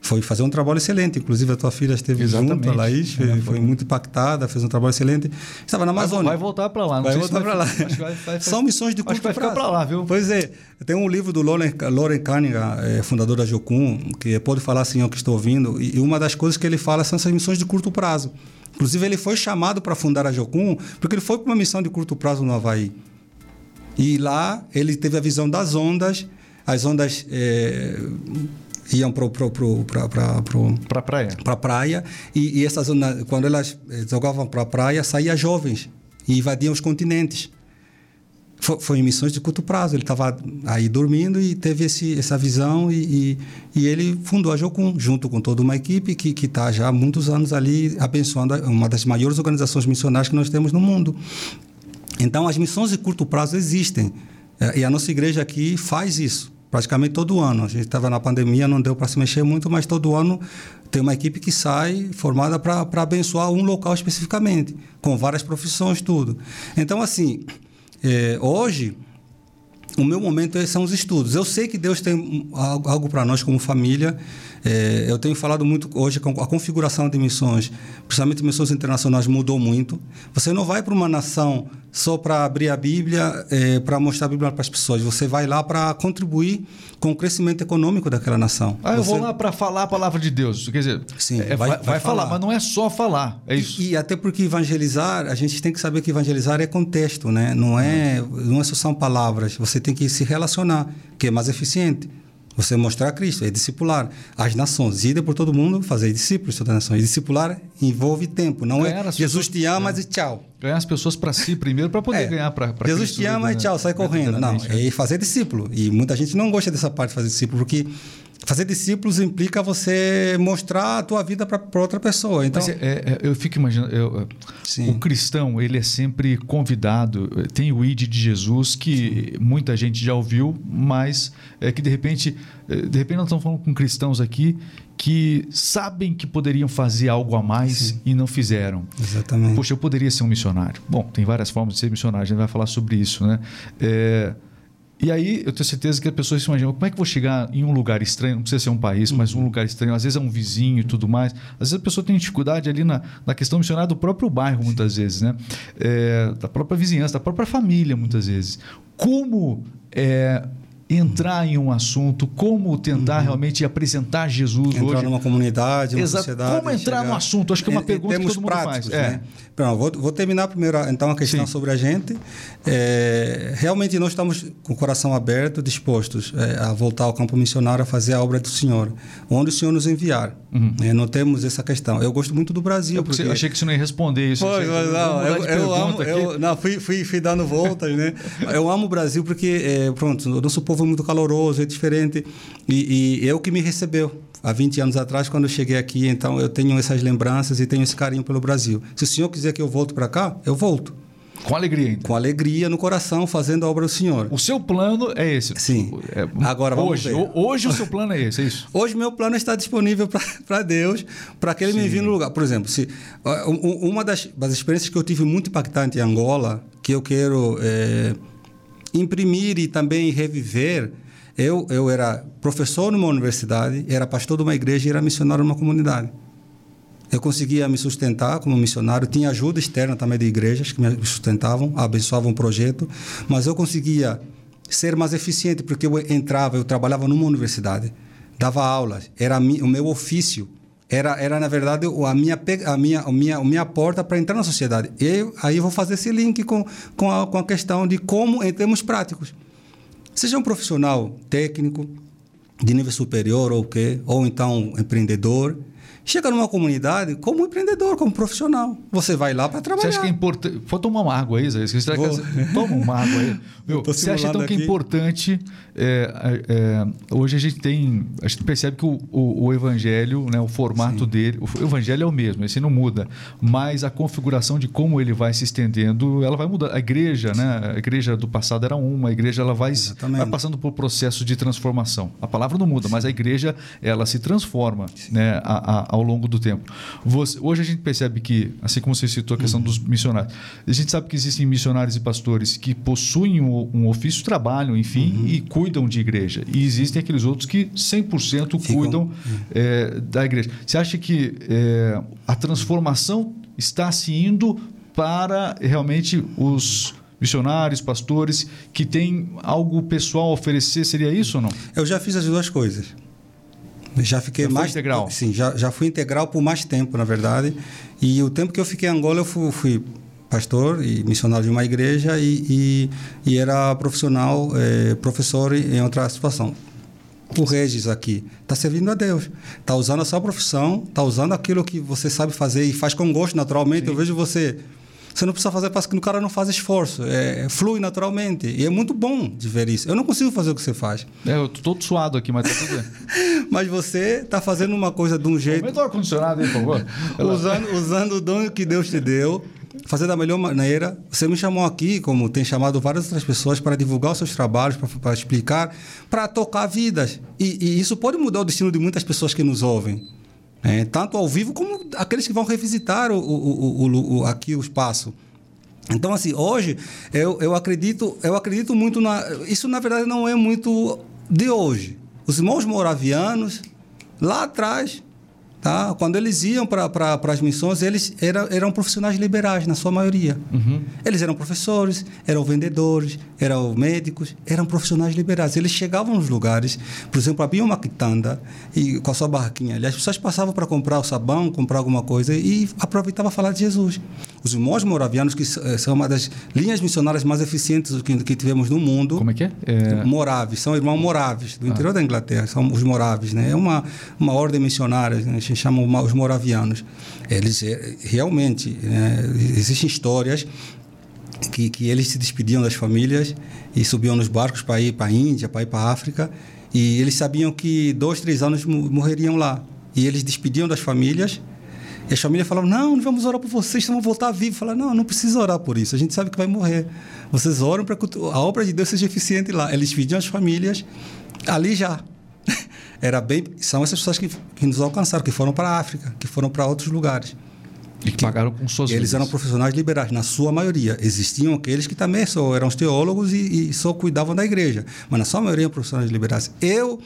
foi fazer um trabalho excelente. Inclusive, a tua filha esteve Exatamente. junto, a Laís, é, foi, foi, muito impactada, fez um trabalho excelente. Estava na Amazônia. Vai, vai voltar para lá. Não vai voltar para lá. Vai, vai, São missões de curto acho vai prazo. ficar para lá, viu? Pois é. Tem um livro do Loren, Loren Cunningham, é, fundador da Jocum, que pode falar assim, o que estou ouvindo, e uma das coisas que ele fala são essas missões de curto prazo. Inclusive, ele foi chamado para fundar a Jocum porque ele foi para uma missão de curto prazo no Havaí. E lá ele teve a visão das ondas, as ondas... É, iam para pro, pro, pro, pra praia. Pra praia e, e essa zona, quando elas eh, jogavam para a praia, saíam jovens e invadiam os continentes. Foi, foi em missões de curto prazo. Ele estava aí dormindo e teve esse, essa visão e, e, e, ele fundou a Jocum, junto com toda uma equipe que está já há muitos anos ali abençoando uma das maiores organizações missionárias que nós temos no mundo. Então, as missões de curto prazo existem. Eh, e a nossa igreja aqui faz isso praticamente todo ano. A gente estava na pandemia, não deu para se mexer muito, mas todo ano tem uma equipe que sai formada para abençoar um local especificamente, com várias profissões, tudo. Então, assim, é, hoje, o meu momento são os estudos. Eu sei que Deus tem algo para nós como família é, eu tenho falado muito hoje com a configuração de missões, principalmente missões internacionais, mudou muito. Você não vai para uma nação só para abrir a Bíblia, é, para mostrar a Bíblia para as pessoas. Você vai lá para contribuir com o crescimento econômico daquela nação. Ah, eu Você... vou lá para falar a palavra de Deus. Quer dizer, Sim, é, vai, vai, vai falar, falar, mas não é só falar. É isso. E, e, até porque evangelizar, a gente tem que saber que evangelizar é contexto, né? Não é, não é só são palavras. Você tem que se relacionar, que é mais eficiente. Você mostrar Cristo, é discipular as nações, ir por todo mundo, fazer discípulos todas as nações. E discipular envolve tempo, não ganhar é Jesus te ama é. e tchau. Ganhar as pessoas para si primeiro para poder é. ganhar para Jesus Cristo, te ama né? e tchau, sai correndo. Não, é fazer discípulo. E muita gente não gosta dessa parte de fazer discípulo, porque Fazer discípulos implica você mostrar a tua vida para outra pessoa. Então, é, é, eu fico imaginando, eu, o cristão ele é sempre convidado. Tem o id de Jesus que Sim. muita gente já ouviu, mas é que de repente, é, de repente nós estamos falando com cristãos aqui que sabem que poderiam fazer algo a mais Sim. e não fizeram. Exatamente. Poxa, eu poderia ser um missionário. Bom, tem várias formas de ser missionário. A gente vai falar sobre isso, né? É, e aí eu tenho certeza que as pessoas se imaginam como é que eu vou chegar em um lugar estranho, não precisa ser um país, uhum. mas um lugar estranho, às vezes é um vizinho e tudo mais. Às vezes a pessoa tem dificuldade ali na, na questão missionária do próprio bairro, muitas vezes, né? É, da própria vizinhança, da própria família, muitas vezes. Como é, entrar em um assunto, como tentar uhum. realmente apresentar Jesus entrar hoje. numa comunidade, numa Exato. sociedade. Como entrar chegar... no assunto? Acho que é uma pergunta que todo mundo práticos, faz. É. Né? Pronto, vou, vou, terminar primeiro então a questão Sim. sobre a gente. É, realmente nós estamos com o coração aberto, dispostos é, a voltar ao campo missionário a fazer a obra do Senhor, onde o Senhor nos enviar. Uhum. É, não temos essa questão. Eu gosto muito do Brasil. Eu porque... achei que você não ia responder isso. Pois, mas não, eu, eu amo, eu, não, fui, fui, fui dando voltas, né? eu amo o Brasil porque, é, pronto, o nosso povo é muito caloroso, é diferente. E, e o que me recebeu há 20 anos atrás, quando eu cheguei aqui. Então, eu tenho essas lembranças e tenho esse carinho pelo Brasil. Se o senhor quiser que eu volte para cá, eu volto. Com alegria, então. Com alegria no coração, fazendo a obra do Senhor. O seu plano é esse? Sim. É, Agora vamos hoje, ver. Hoje o seu plano é esse, é isso? Hoje meu plano está disponível para Deus, para que Ele Sim. me envie no lugar. Por exemplo, se, uma das, das experiências que eu tive muito impactante em Angola, que eu quero é, imprimir e também reviver, eu, eu era professor numa universidade, era pastor de uma igreja e era missionário numa comunidade. Eu conseguia me sustentar como missionário, tinha ajuda externa também de igrejas que me sustentavam, abençoavam o projeto, mas eu conseguia ser mais eficiente porque eu entrava, eu trabalhava numa universidade, dava aulas, era o meu ofício, era, era na verdade a minha a minha a minha a minha porta para entrar na sociedade. Eu aí eu vou fazer esse link com com a, com a questão de como em termos práticos. Seja um profissional técnico de nível superior ou quê, ou então um empreendedor, chega numa comunidade como empreendedor, como profissional. Você vai lá para trabalhar. Você acha que é importante. Vou tomar uma água aí, Zé. Vou... Toma uma água aí. Meu, você acha então que é importante. É, é, hoje a gente tem. A gente percebe que o, o, o evangelho, né, o formato Sim. dele. O evangelho é o mesmo, esse não muda. Mas a configuração de como ele vai se estendendo, ela vai mudar. A igreja, né? A igreja do passado era uma, a igreja ela vai, vai passando por processo de transformação. A palavra não muda, Sim. mas a igreja ela se transforma né, a, a, ao longo do tempo. Você, hoje a gente percebe que, assim como você citou a questão uhum. dos missionários, a gente sabe que existem missionários e pastores que possuem um, um ofício, trabalham, enfim, uhum. e cuidam de igreja. E existem aqueles outros que 100% Ficam. cuidam uhum. é, da igreja. Você acha que é, a transformação está se indo para realmente os missionários, pastores que têm algo pessoal a oferecer, seria isso ou não? Eu já fiz as duas coisas. Já fiquei já mais integral. Sim, já, já fui integral por mais tempo, na verdade. E o tempo que eu fiquei em Angola, eu fui, fui pastor e missionário de uma igreja e, e, e era profissional, é, professor em outra situação. O Regis aqui está servindo a Deus, está usando a sua profissão, está usando aquilo que você sabe fazer e faz com gosto naturalmente. Sim. Eu vejo você você não precisa fazer, parece que o cara não faz esforço. É, flui naturalmente. E é muito bom de ver isso. Eu não consigo fazer o que você faz. É, eu tô todo suado aqui, mas tá tudo bem. mas você está fazendo uma coisa de um jeito. Aumenta o ar-condicionado por favor. usando, usando o dom que Deus te deu fazer da melhor maneira. Você me chamou aqui, como tem chamado várias outras pessoas, para divulgar os seus trabalhos, para, explicar, para tocar vidas. E, e, isso pode mudar o destino de muitas pessoas que nos ouvem. É, tanto ao vivo como aqueles que vão revisitar o, o, o, o, aqui o espaço. Então, assim, hoje eu, eu acredito eu acredito muito na. Isso, na verdade, não é muito de hoje. Os irmãos moravianos, lá atrás, Tá? Quando eles iam para as missões, eles eram, eram profissionais liberais, na sua maioria. Uhum. Eles eram professores, eram vendedores, eram médicos, eram profissionais liberais. Eles chegavam nos lugares, por exemplo, abriam uma quitanda e, com a sua barraquinha ali, as pessoas passavam para comprar o sabão, comprar alguma coisa e aproveitavam a falar de Jesus. Os irmãos moravianos, que eh, são uma das linhas missionárias mais eficientes que, que tivemos no mundo. Como é que é? é... Moraves, são irmãos moraves, do ah. interior da Inglaterra, são os moraves. Né? É uma, uma ordem missionária, né? Se chamam os moravianos. Eles eh, realmente, né? existem histórias que, que eles se despediam das famílias e subiam nos barcos para ir para a Índia, para ir para a África, e eles sabiam que dois, três anos morreriam lá. E eles despediam das famílias e as famílias falavam, não, não vamos orar por vocês, vão voltar vivos. Falaram, não, não precisa orar por isso, a gente sabe que vai morrer. Vocês oram para que a obra de Deus seja eficiente lá. Eles pediam as famílias ali já. Era bem, são essas pessoas que, que nos alcançaram, que foram para a África, que foram para outros lugares. E que, pagaram com suas Eles vidas. eram profissionais liberais, na sua maioria. Existiam aqueles que também só eram os teólogos e, e só cuidavam da igreja. Mas na sua maioria eram profissionais liberais. Eu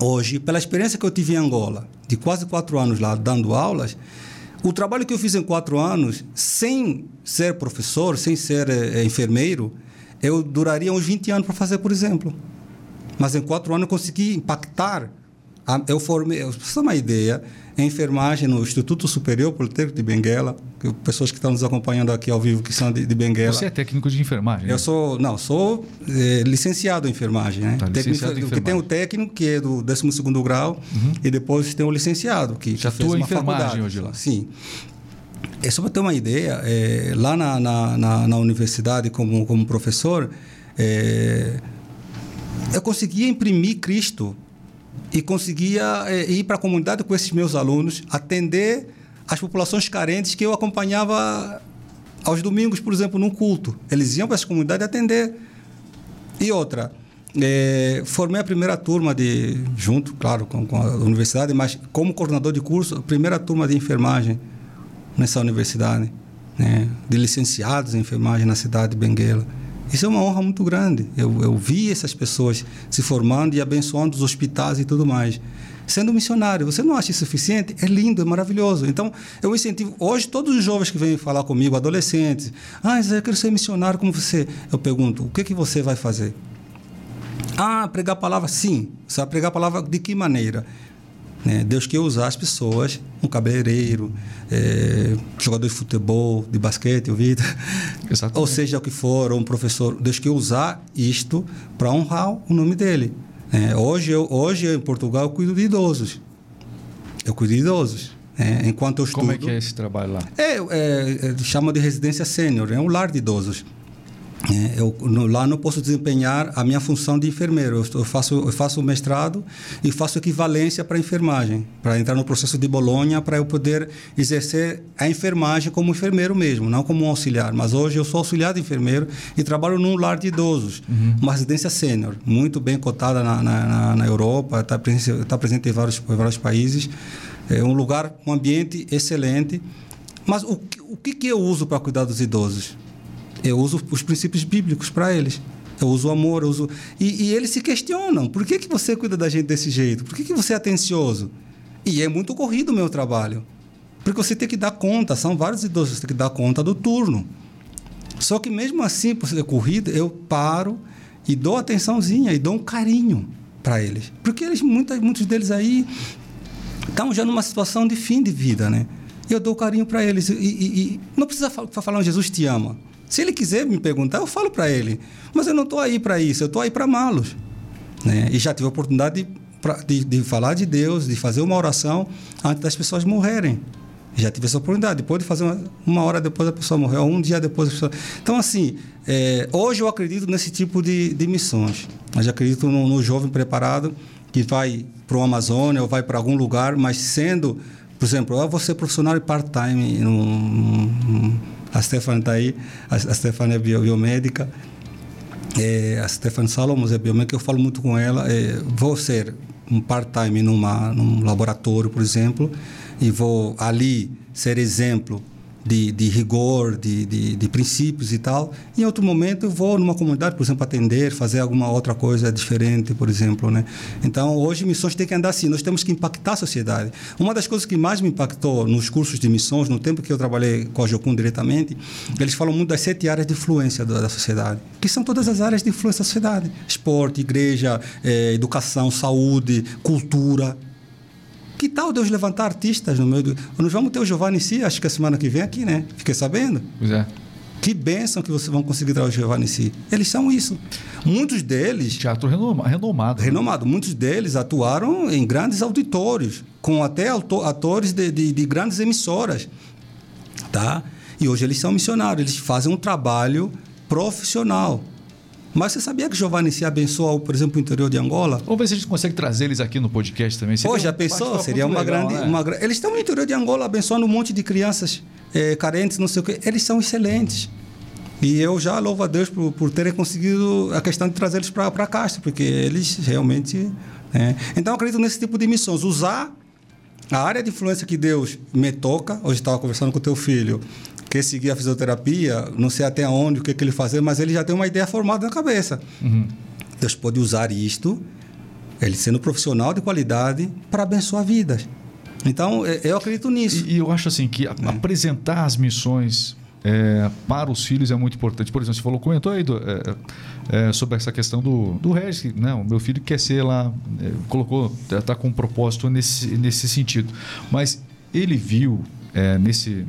Hoje, pela experiência que eu tive em Angola, de quase quatro anos lá dando aulas, o trabalho que eu fiz em quatro anos, sem ser professor, sem ser é, enfermeiro, eu duraria uns 20 anos para fazer, por exemplo. Mas em quatro anos eu consegui impactar. Eu formei, você ter uma ideia, em enfermagem no Instituto Superior Politécnico de Benguela, que pessoas que estão nos acompanhando aqui ao vivo que são de, de Benguela. Você é técnico de enfermagem? Eu sou, não, sou é, licenciado em enfermagem, né? Tá, licenciado técnico, em enfermagem. Que tem o técnico que é do 12 grau uhum. e depois tem o licenciado que já fez uma enfermagem faculdade. hoje lá. Sim. É só para ter uma ideia, é, lá na, na, na, na, universidade como como professor, é, eu conseguia imprimir Cristo e conseguia é, ir para a comunidade com esses meus alunos, atender as populações carentes que eu acompanhava aos domingos, por exemplo, num culto. Eles iam para essa comunidade atender. E outra, é, formei a primeira turma de, junto, claro, com, com, a universidade, mas como coordenador de curso, a primeira turma de enfermagem nessa universidade, né, de licenciados em enfermagem na cidade de Benguela. Isso é uma honra muito grande. Eu, eu vi essas pessoas se formando e abençoando os hospitais e tudo mais. Sendo missionário, você não acha isso suficiente? É lindo, é maravilhoso. Então, eu incentivo. Hoje, todos os jovens que vêm falar comigo, adolescentes, ah, eu quero ser missionário como você. Eu pergunto, o que, que você vai fazer? Ah, pregar a palavra? Sim. Você vai pregar a palavra de que maneira? Né? Deus quer usar as pessoas, um cabeleireiro, é, jogador de futebol, de basquete, o Vitor, ou seja o que for, ou um professor. Deus quer usar isto para honrar o nome dele. É, hoje, eu, hoje, em Portugal, eu cuido de idosos. Eu cuido de idosos. É, enquanto eu estudo. Como é que é esse trabalho lá? É, é, é chama de residência sênior, é um lar de idosos. É, eu no, lá não posso desempenhar a minha função de enfermeiro. Eu, eu faço eu faço mestrado e faço equivalência para enfermagem, para entrar no processo de Bolonha, para eu poder exercer a enfermagem como enfermeiro mesmo, não como um auxiliar. Mas hoje eu sou auxiliar de enfermeiro e trabalho num lar de idosos, uhum. uma residência sênior, muito bem cotada na, na, na Europa, está presente, tá presente em vários, em vários países. É um lugar, um ambiente excelente. Mas o, o que, que eu uso para cuidar dos idosos? Eu uso os princípios bíblicos para eles. Eu uso o amor, eu uso. E, e, eles se questionam: por que, que você cuida da gente desse jeito? Por que, que você é atencioso? E é muito corrido o meu trabalho. Porque você tem que dar conta, são vários idosos, você tem que dar conta do turno. Só que mesmo assim, por ser corrido, eu paro e dou atençãozinha e dou um carinho para eles. Porque eles, muitos, muitos deles aí estão já numa situação de fim de vida, né? Eu dou carinho para eles. E, e, e, não precisa falar, Jesus te ama. Se ele quiser me perguntar, eu falo para ele. Mas eu não estou aí para isso, eu estou aí para amá-los. Né? E já tive a oportunidade de, de, de, falar de Deus, de fazer uma oração antes das pessoas morrerem. Já tive essa oportunidade. Depois de fazer uma, uma hora depois da pessoa morrer, ou um dia depois da pessoa. Então, assim, é, hoje eu acredito nesse tipo de, de missões. Eu acredito no, no jovem preparado que vai para o Amazônia ou vai para algum lugar, mas sendo, por exemplo, eu vou ser profissional part-time a Stephanie está aí, a, a Stephanie é biomédica, é, a Stephanie Salomos é biomédica, eu falo muito com ela, é, vou ser um part-time num laboratório, por exemplo, e vou ali ser exemplo de, de rigor, de, de, de, princípios e tal. Em outro momento, eu vou numa comunidade, por exemplo, atender, fazer alguma outra coisa diferente, por exemplo. Né? Então, hoje, missões têm que andar assim. Nós temos que impactar a sociedade. Uma das coisas que mais me impactou nos cursos de missões, no tempo que eu trabalhei com a Jocum diretamente, eles falam muito das sete áreas de influência da, da sociedade, que são todas as áreas de influência da sociedade: esporte, igreja, eh, educação, saúde, cultura. Que tal Deus levantar artistas no meio do. Nós vamos ter o Giovanni Si, acho que a semana que vem aqui, né? Fiquei sabendo. Pois é. Que bênção que vocês vão conseguir trazer o Giovanni Si. Eles são isso. Muitos deles. Teatro renomado. Renomado. Né? Muitos deles atuaram em grandes auditórios, com até atores de, de, de grandes emissoras. Tá? E hoje eles são missionários, eles fazem um trabalho profissional. Mas você sabia que Giovanni se abençoa, por exemplo, o interior de Angola? Vamos ver se a gente consegue trazer eles aqui no podcast também. Seria Pô, já pensou? Seria uma legal, grande. Né? Uma, eles estão no interior de Angola abençoando um monte de crianças é, carentes, não sei o quê. Eles são excelentes. E eu já louvo a Deus por, por terem conseguido a questão de trazê-los para Castro, porque eles realmente. É. Então, eu acredito nesse tipo de missões. Usar a área de influência que Deus me toca. Hoje estava conversando com o teu filho quer seguir a fisioterapia, não sei até onde, o que, que ele fazer, mas ele já tem uma ideia formada na cabeça. Uhum. Deus pode usar isto, ele sendo profissional de qualidade, para abençoar vidas. Então, é, eu acredito nisso. E, e eu acho assim que é. apresentar as missões é, para os filhos é muito importante. Por exemplo, você falou, comentou aí do, é, é, sobre essa questão do, do Regis, né? o meu filho quer ser lá, é, colocou, está tá com um propósito nesse, nesse sentido. Mas ele viu é, nesse,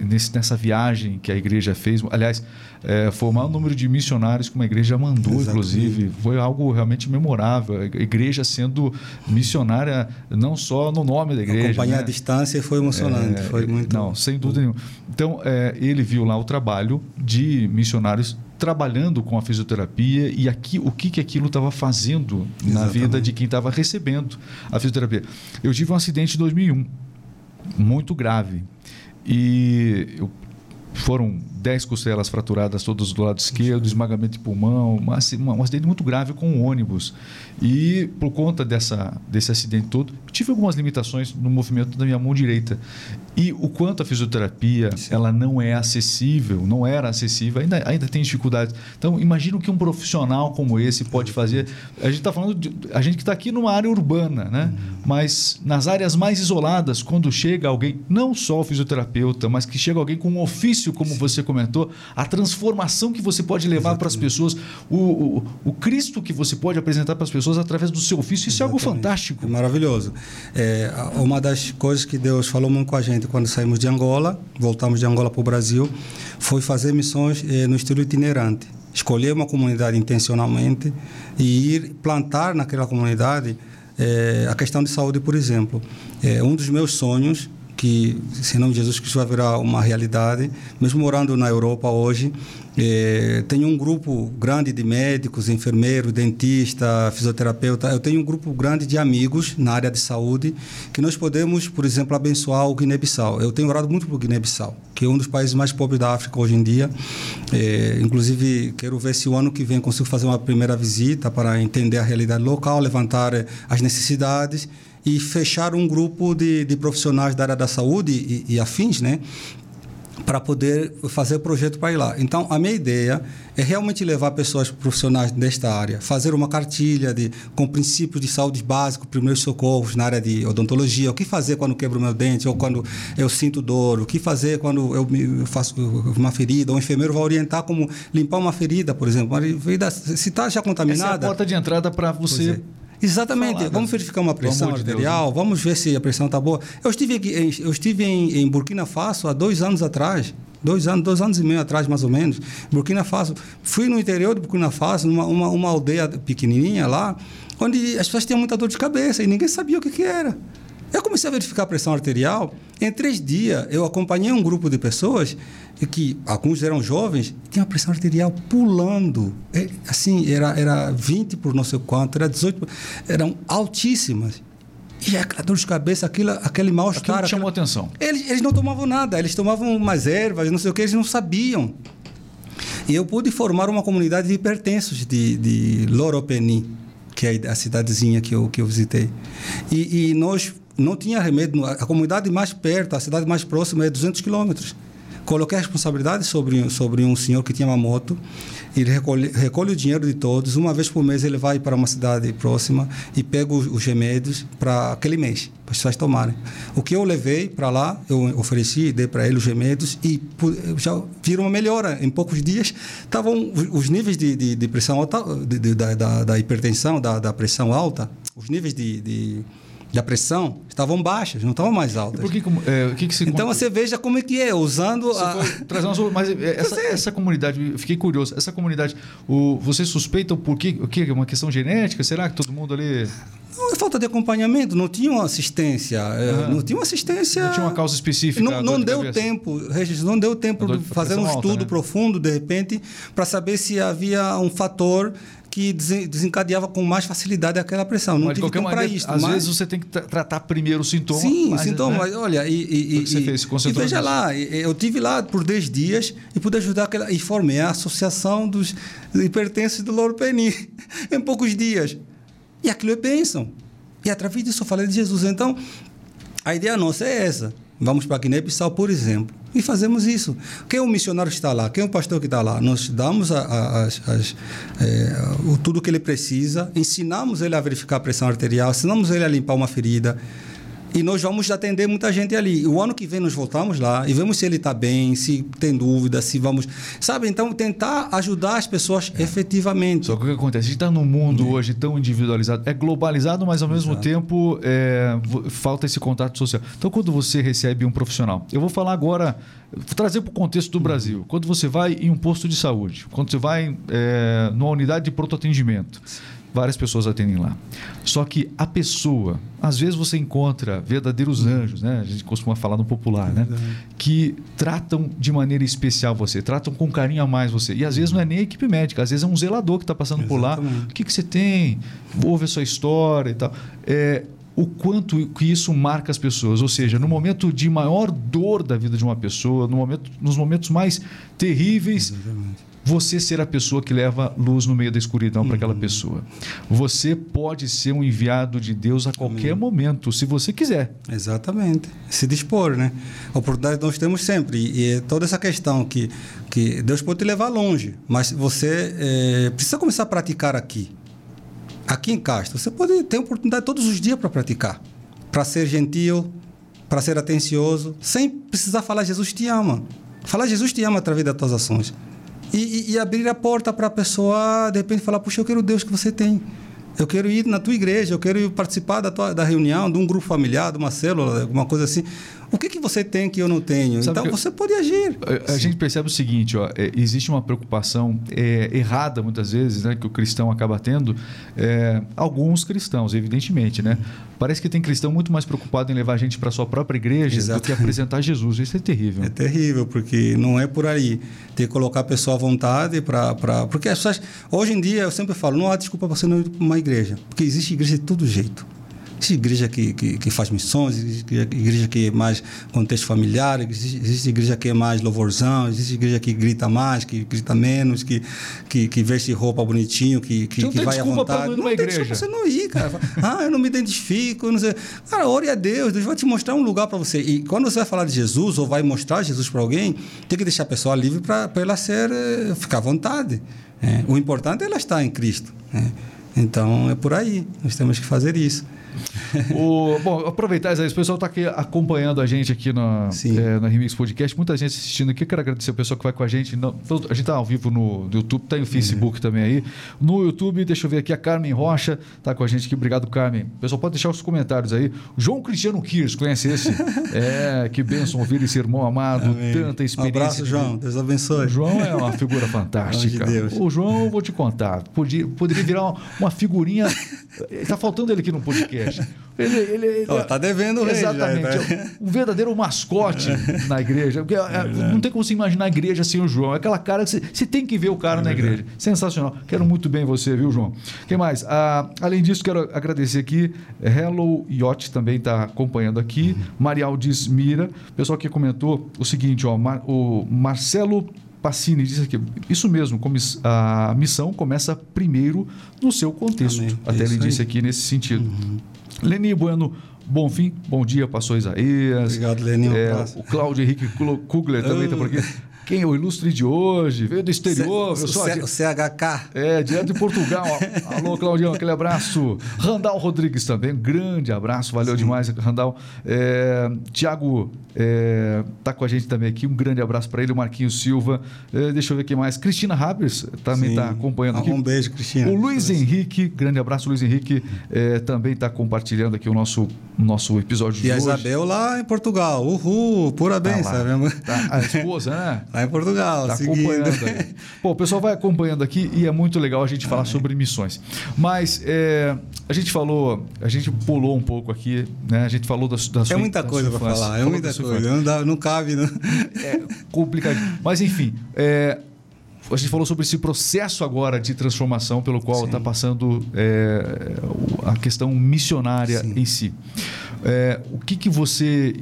nesse, nessa viagem que a igreja fez. Aliás, é, foi o maior número de missionários que uma igreja mandou, Exatamente. inclusive. Foi algo realmente memorável. A igreja sendo missionária não só no nome da igreja. Acompanhar né? a distância foi emocionante. É, foi muito... Não, sem dúvida nenhuma. Então, é, ele viu lá o trabalho de missionários trabalhando com a fisioterapia e aqui, o que, que aquilo estava fazendo Exatamente. na vida de quem estava recebendo a fisioterapia. Eu tive um acidente em 2001 muito grave. E eu, foram 10 costelas fraturadas todas do lado esquerdo, esmagamento de pulmão, uma, uma, um acidente muito grave com um ônibus. E por conta dessa, desse acidente todo, tive algumas limitações no movimento da minha mão direita. E o quanto a fisioterapia Sim. ela não é acessível, não era acessível, ainda, ainda tem dificuldades. Então, imagina o que um profissional como esse pode fazer. A gente está falando de a gente que está aqui numa área urbana, né? Uhum. Mas nas áreas mais isoladas, quando chega alguém, não só o fisioterapeuta, mas que chega alguém com um ofício, como Sim. você comentou, a transformação que você pode levar para as pessoas, o, o, o Cristo que você pode apresentar para as pessoas através do seu ofício, isso Exatamente. é algo fantástico. É maravilhoso. É, uma das coisas que Deus falou muito com a gente quando saímos de Angola, voltamos de Angola para o Brasil, foi fazer missões é, no estilo itinerante. Escolher uma comunidade intencionalmente e ir plantar naquela comunidade é, a questão de saúde, por exemplo. É, um dos meus sonhos que, se em nome de Jesus, isso vai virar uma realidade. Mesmo morando na Europa hoje, eh, tenho um grupo grande de médicos, enfermeiros, dentista, fisioterapeuta. Eu tenho um grupo grande de amigos na área de saúde que nós podemos, por exemplo, abençoar o Guiné-Bissau. Eu tenho orado muito por Guiné-Bissau, que é um dos países mais pobres da África hoje em dia. Eh, inclusive, quero ver se o ano que vem consigo fazer uma primeira visita para entender a realidade local, levantar eh, as necessidades e fechar um grupo de, de profissionais da área da saúde e, e afins, né? para poder fazer projeto para ir lá. Então, a minha ideia é realmente levar pessoas profissionais desta área, fazer uma cartilha de, com princípios de saúde básicos, primeiros socorros na área de odontologia, o que fazer quando quebro meu dente ou quando eu sinto dor, o que fazer quando eu faço uma ferida, o enfermeiro vai orientar como limpar uma ferida, por exemplo. Uma ferida, se está já contaminada... Essa é a porta de entrada para você Exatamente. Falar, vamos verificar uma pressão arterial, Deus, né? vamos ver se a pressão está boa. Eu estive, aqui, eu estive em, em, Burkina Faso há dois anos atrás, dois anos, dois anos e meio atrás, mais ou menos. Burkina Faso. Fui no interior de Burkina Faso, numa uma, uma aldeia pequenininha lá, onde as pessoas tinham muita dor de cabeça e ninguém sabia o que, que era. Eu comecei a verificar a pressão arterial. Em três dias, eu acompanhei um grupo de pessoas que alguns eram jovens, tinha a pressão arterial pulando. É, assim, era, era 20 por não sei quanto, era 18, eram altíssimas. E aquela dor de cabeça, aquilo, aquele mal-estar. Aquilo chamou aquela... atenção. Eles, eles não tomavam nada, eles tomavam umas ervas, não sei o que, eles não sabiam. E eu pude formar uma comunidade de hipertensos de, de Loropeni, que é a cidadezinha que eu, que eu visitei. E, e nós não tinha remédio. A comunidade mais perto, a cidade mais próxima é 200 quilômetros. Coloquei a responsabilidade sobre, sobre um senhor que tinha uma moto. Ele recolhe, recolhe o dinheiro de todos. Uma vez por mês ele vai para uma cidade próxima e pega os, os remédios para aquele mês, para as pessoas tomarem. O que eu levei para lá, eu ofereci, dei para ele os remédios e já viram uma melhora. Em poucos dias estavam os níveis de, de, de pressão alta, de, da, da, da, hipertensão, da, da pressão alta, os níveis de da pressão estavam baixas, não estavam mais altas. por que, é, que, que se então você veja como é que é, usando você a... trazendo mas é, essa, essa comunidade, eu fiquei curioso, essa comunidade, o, você suspeita por que, o que é uma questão genética? Será que todo mundo ali não, é falta de acompanhamento, não tinha uma assistência, uhum. não tinha uma assistência. Não tinha uma causa específica. Não, não deu cabeça. tempo, Regis, não deu tempo de fazer um estudo alta, né? profundo, de repente, para saber se havia um fator que desencadeava com mais facilidade aquela pressão. Não mas tive tempo para isso. Às mas... vezes você tem que tratar primeiro o sintoma. Sim, o sintoma. Né? Olha, e, e, você e, fez, e veja lá, eu tive lá por 10 dias e pude ajudar aquela, e formei a associação dos hipertensos do Louro Peni em poucos dias. E aquilo é bênção. E através disso eu falei de Jesus. Então, a ideia nossa é essa. Vamos para Guiné-Bissau, por exemplo, e fazemos isso. Quem é o missionário que está lá? Quem é o pastor que está lá? Nós damos a, a, as, as, é, o, tudo que ele precisa, ensinamos ele a verificar a pressão arterial, ensinamos ele a limpar uma ferida, e nós vamos atender muita gente ali. O ano que vem nós voltamos lá e vemos se ele está bem, se tem dúvida, se vamos. Sabe? Então, tentar ajudar as pessoas é. efetivamente. Só que o que acontece? A gente está num mundo é. hoje tão individualizado, é globalizado, mas ao mesmo Exato. tempo é, falta esse contato social. Então, quando você recebe um profissional, eu vou falar agora, vou trazer para o contexto do Brasil. Quando você vai em um posto de saúde, quando você vai é, numa unidade de pronto atendimento várias pessoas atendem lá. Só que a pessoa, às vezes você encontra verdadeiros uhum. anjos, né? A gente costuma falar no popular, né? Que tratam de maneira especial você, tratam com carinho a mais você. E às vezes não é nem a equipe médica, às vezes é um zelador que está passando Exatamente. por lá. O que, que você tem? Ouve a sua história e tal. É, o quanto que isso marca as pessoas. Ou seja, no momento de maior dor da vida de uma pessoa, no momento, nos momentos mais terríveis, Exatamente você ser a pessoa que leva luz no meio da escuridão uhum. para aquela pessoa. Você pode ser um enviado de Deus a qualquer Amém. momento, se você quiser. Exatamente. Se dispor, né? A oportunidade nós temos sempre. E, e toda essa questão que, que Deus pode te levar longe, mas você é, precisa começar a praticar aqui. Aqui em Castro. Você pode ter oportunidade todos os dias para praticar. Para ser gentil, para ser atencioso, sem precisar falar Jesus te ama. Falar Jesus te ama através das tuas ações. E, e, abrir a porta para a pessoa, de repente, falar: Puxa, eu quero o Deus que você tem. Eu quero ir na tua igreja, eu quero participar da, tua, da reunião, de um grupo familiar, de uma célula, alguma coisa assim. O que, que você tem que eu não tenho? Sabe então você pode agir. A, a gente percebe o seguinte: ó, é, existe uma preocupação é, errada, muitas vezes, né, que o cristão acaba tendo. É, alguns cristãos, evidentemente, né? Parece que tem cristão muito mais preocupado em levar a gente para a sua própria igreja Exatamente. do que apresentar Jesus. Isso é terrível. É terrível, porque não é por aí. Ter que colocar a pessoa à vontade para. Porque as pessoas. Hoje em dia, eu sempre falo: não há desculpa para você não ir para uma igreja. Porque existe igreja de todo jeito. Existe igreja que, que, que, faz missões, existe igreja que é mais contexto familiar, existe, existe, igreja que é mais louvorzão, existe igreja que grita mais, que grita menos, que, que, que veste roupa bonitinho, que, que, não que vai à vontade. Não tem igreja. você não ir, cara. ah, eu não me identifico, não sei. Cara, ore a Deus, Deus vai te mostrar um lugar para você. E quando você vai falar de Jesus ou vai mostrar Jesus para alguém, tem que deixar a pessoa livre para ela ser, eh, ficar à vontade. É. O importante é ela estar em Cristo. É. Então é por aí, nós temos que fazer isso o, bom, aproveitar isso aí, o pessoal está aqui acompanhando a gente aqui na, é, na Remix Podcast, muita gente assistindo aqui. Quero agradecer o pessoal que vai com a gente. Não, a gente está ao vivo no, YouTube, está no Facebook uhum. também aí. No YouTube, deixa eu ver aqui, a Carmen Rocha está com a gente aqui. Obrigado, Carmen. O pessoal pode deixar os comentários aí. João Cristiano Kirs, conhece esse? é, que bênção ouvir esse irmão amado, Amém. tanta experiência. Um abraço, João. Deus abençoe. O João é uma figura fantástica. De o João, vou te contar, podia, poderia virar uma, uma figurinha. Está faltando ele aqui no podcast. Ele, ele, ele oh, tá devendo o Exatamente. Já, tá? Um verdadeiro mascote na igreja. Porque, é, não tem como se imaginar a igreja sem o João. É aquela cara que você, você tem que ver o cara é na igreja. Sensacional. Quero muito bem você, viu, João? Quem mais? Ah, além disso, quero agradecer aqui. Hello Yacht também está acompanhando aqui. Uhum. Marialdes Mira. Pessoal que comentou o seguinte, ó, o Marcelo Passini disse aqui, isso mesmo, a missão começa primeiro no seu contexto. Amém. Até é ele disse aqui nesse sentido. Uhum. Leni Bueno, bom fim, bom dia, pastor Isaías. Obrigado, Leni. É, o Cláudio Henrique Kugler também está por aqui. Quem é o ilustre de hoje? Veio do exterior. C, o, C, CHK. É, direto de Portugal. Alô, Claudião, aquele abraço. Randall Rodrigues também, um grande abraço. Valeu Sim. demais, Randall. É, Tiago é, tá com a gente também aqui. Um grande abraço para ele. O Marquinhos Silva. É, deixa eu ver quem mais. Cristina Habers também está acompanhando aqui. Um beijo, Cristina. O Luiz Henrique, grande abraço, Luiz Henrique, é, também está compartilhando aqui o nosso, nosso episódio e de hoje. E a Isabel lá em Portugal. Uhul, pura tá benção. Tá, a esposa, né? Lá em Portugal, tá acompanhando. Pô, o pessoal vai acompanhando aqui e é muito legal a gente falar sobre missões. Mas é, a gente falou, a gente pulou um pouco aqui, né? A gente falou da, da sua É muita coisa para falar, é muita coisa. Não, dá, não cabe. Não. É complicado. Mas enfim, é, a gente falou sobre esse processo agora de transformação pelo qual está passando é, a questão missionária Sim. em si. É, o que, que você.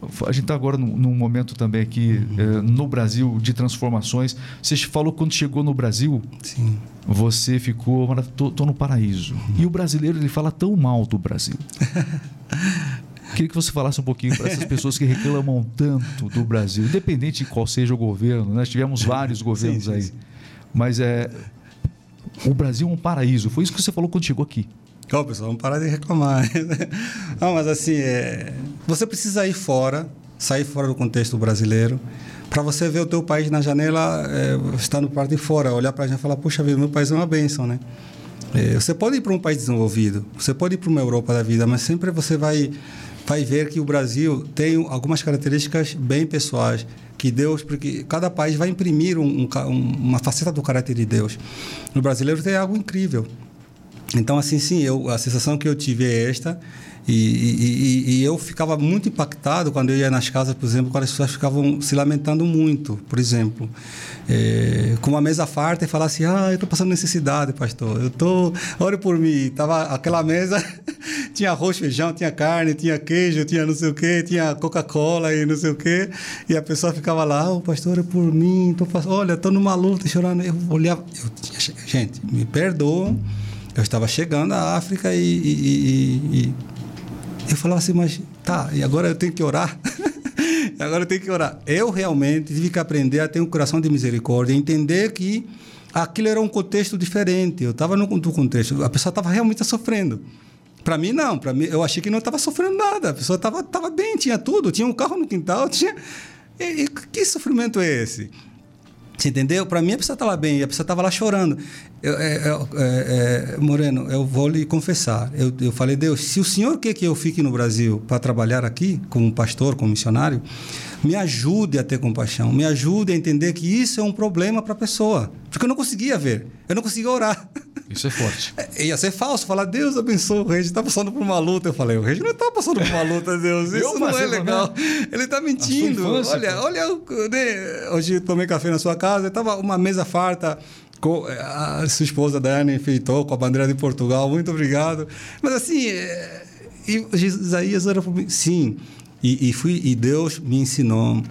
A gente está agora num, num, momento também aqui uhum. é, no Brasil de transformações. Você falou quando chegou no Brasil, Sim. você ficou. Tô, tô no paraíso. Uhum. E o brasileiro ele fala tão mal do Brasil. Queria que você falasse um pouquinho para essas pessoas que reclamam tanto do Brasil, independente de qual seja o governo. Nós né? tivemos vários governos sim, sim, aí. Mas é. O Brasil é um paraíso. Foi isso que você falou quando chegou aqui. Ó, oh, pessoal, vamos parar de reclamar. Não, mas assim, é... você precisa ir fora, sair fora do contexto brasileiro, para você ver o teu país na janela, é, estar no parte de fora, olhar para a gente e falar, puxa vida, meu país é uma bênção, né? É, você pode ir para um país desenvolvido, você pode ir para uma Europa da vida, mas sempre você vai vai ver que o Brasil tem algumas características bem pessoais que Deus, porque cada país vai imprimir um, um, uma faceta do caráter de Deus. No brasileiro tem algo incrível. Então, assim, sim, eu, a sensação que eu tive é esta. E, e, e, eu ficava muito impactado quando eu ia nas casas, por exemplo, quando as pessoas ficavam se lamentando muito, por exemplo. É, com uma mesa farta e falasse, ah, eu estou passando necessidade, pastor. Eu estou, ore por mim. Tava aquela mesa, tinha arroz, feijão, tinha carne, tinha queijo, tinha não sei o quê, tinha Coca-Cola e não sei o quê. E a pessoa ficava lá, oh, pastor, ore por mim. Tô, olha, estou numa luta, chorando. Eu olhava, eu, gente, me perdoam eu estava chegando à África e, e, e, e eu falava assim, mas tá, e agora eu tenho que orar? agora eu tenho que orar. Eu realmente tive que aprender a ter um coração de misericórdia, entender que aquilo era um contexto diferente. Eu estava no, no contexto, a pessoa estava realmente sofrendo. Para mim, não. Para mim, eu achei que não estava sofrendo nada. A pessoa estava tava bem, tinha tudo, tinha um carro no quintal, tinha. E, e, que sofrimento é esse? Você entendeu? Para mim a pessoa estava bem, a pessoa estava lá chorando. Eu, é, é, é, Moreno, eu vou lhe confessar. Eu falei, Deus, se o senhor quer que eu fique no Brasil para trabalhar aqui, como pastor, como missionário, me ajude a ter compaixão, me ajude a entender que isso é um problema para a pessoa. Porque eu não conseguia ver, eu não conseguia orar. Isso é forte. É, ia ser falso falar, Deus abençoe o rei, está passando por uma luta. Eu falei, o rei não está passando por uma luta, Deus, isso não é legal. Ele está mentindo. Infância, olha, olha, né? hoje eu tomei café na sua casa, estava uma mesa farta. A sua esposa Daiane enfeitou com a bandeira de Portugal, muito obrigado. Mas assim, é, e Isaías era para mim, sim. E, e, fui, e Deus me ensinou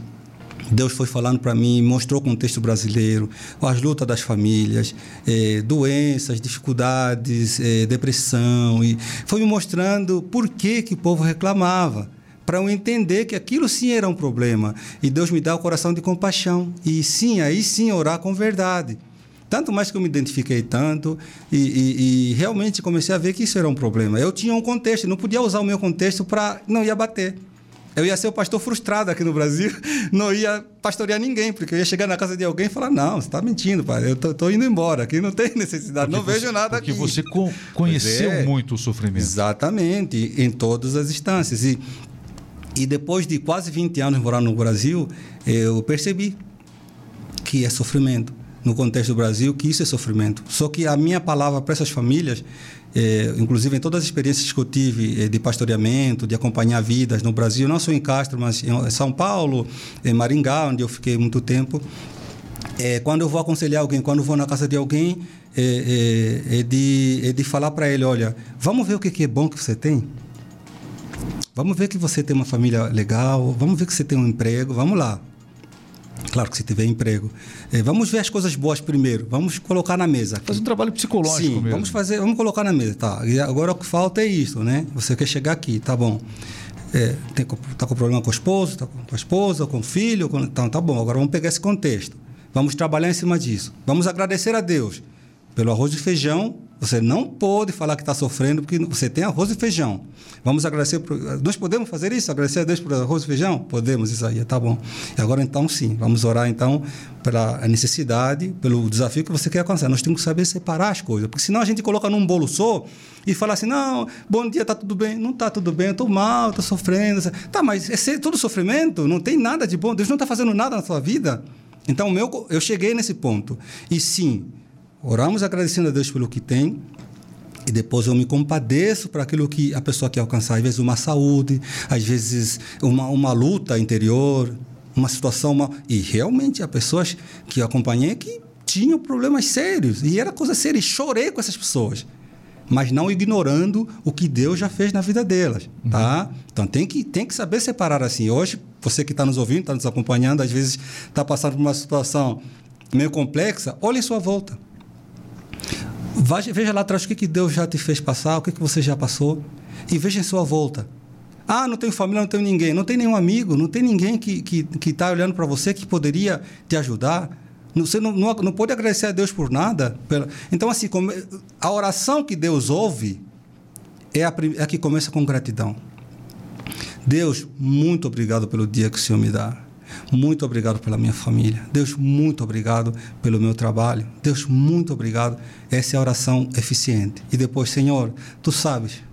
Deus foi falando para mim, mostrou o contexto brasileiro, as lutas das famílias, é, doenças, dificuldades, é, depressão, e foi me mostrando por que, que o povo reclamava, para eu entender que aquilo sim era um problema. E Deus me dá o coração de compaixão, e sim, aí sim orar com verdade. Tanto mais que eu me identifiquei tanto e, e, e realmente comecei a ver que isso era um problema. Eu tinha um contexto, não podia usar o meu contexto para. não ia bater. Eu ia ser o pastor frustrado aqui no Brasil, não ia pastorear ninguém, porque eu ia chegar na casa de alguém e falar: Não, você está mentindo, pai, eu estou indo embora, aqui não tem necessidade, porque não você, vejo nada porque aqui. Porque você co conheceu é, muito o sofrimento. Exatamente, em todas as instâncias. E, e depois de quase 20 anos morando no Brasil, eu percebi que é sofrimento. No contexto do Brasil, que isso é sofrimento. Só que a minha palavra para essas famílias é, inclusive em todas as experiências que eu tive é, de pastoreamento, de acompanhar vidas no Brasil, não só em Castro, mas em São Paulo, em Maringá, onde eu fiquei muito tempo. É, quando eu vou aconselhar alguém, quando eu vou na casa de alguém, é, é, é de, é de falar para ele: olha, vamos ver o que, que é bom que você tem. Vamos ver que você tem uma família legal, vamos ver que você tem um emprego, vamos lá. Claro que se tiver emprego. É, vamos ver as coisas boas primeiro. Vamos colocar na mesa. Fazer um trabalho psicológico Sim, mesmo. Vamos fazer, vamos colocar na mesa, tá? E agora o que falta é isso, né? Você quer chegar aqui, tá bom? É, tem, tá com problema com o esposo, tá com a esposa, com o filho, com, então tá bom. Agora vamos pegar esse contexto. Vamos trabalhar em cima disso. Vamos agradecer a Deus pelo arroz e feijão você não pode falar que está sofrendo porque você tem arroz e feijão. Vamos agradecer. Por, nós podemos fazer isso? Agradecer a Deus por arroz e feijão? Podemos, isso aí, tá bom. E agora então sim, vamos orar então pela necessidade, pelo desafio que você quer alcançar. Nós temos que saber separar as coisas, porque senão a gente coloca num bolo só e fala assim: não, bom dia, tá tudo bem. Não tá tudo bem, estou mal, estou sofrendo. Tá, mas é tudo sofrimento, não tem nada de bom. Deus não está fazendo nada na sua vida. Então, meu, eu cheguei nesse ponto. E sim, Oramos agradecendo a Deus pelo que tem, e depois eu me compadeço para aquilo que a pessoa quer alcançar. Às vezes, uma saúde, às vezes, uma, uma luta interior, uma situação. Uma... E realmente, há pessoas que eu acompanhei que tinham problemas sérios. E era coisa séria. E chorei com essas pessoas. Mas não ignorando o que Deus já fez na vida delas. Uhum. Tá? Então tem que, tem que saber separar assim. Hoje, você que está nos ouvindo, está nos acompanhando, às vezes está passando por uma situação meio complexa, olhe em sua volta veja lá atrás o que, que Deus já te fez passar, o que, que você já passou, e veja em sua volta. Ah, não tenho família, não tenho ninguém. Não tem nenhum amigo, não tem ninguém que está que, que tá olhando para você que poderia te ajudar. Você não, não, não pode agradecer a Deus por nada. Pela... Então, assim, a oração que Deus ouve é a, é a que começa com gratidão. Deus, muito obrigado pelo dia que o Senhor me dá. Muito obrigado pela minha família. Deus, muito obrigado pelo meu trabalho. Deus, muito obrigado. Essa é a oração eficiente. E depois, Senhor, tu sabes,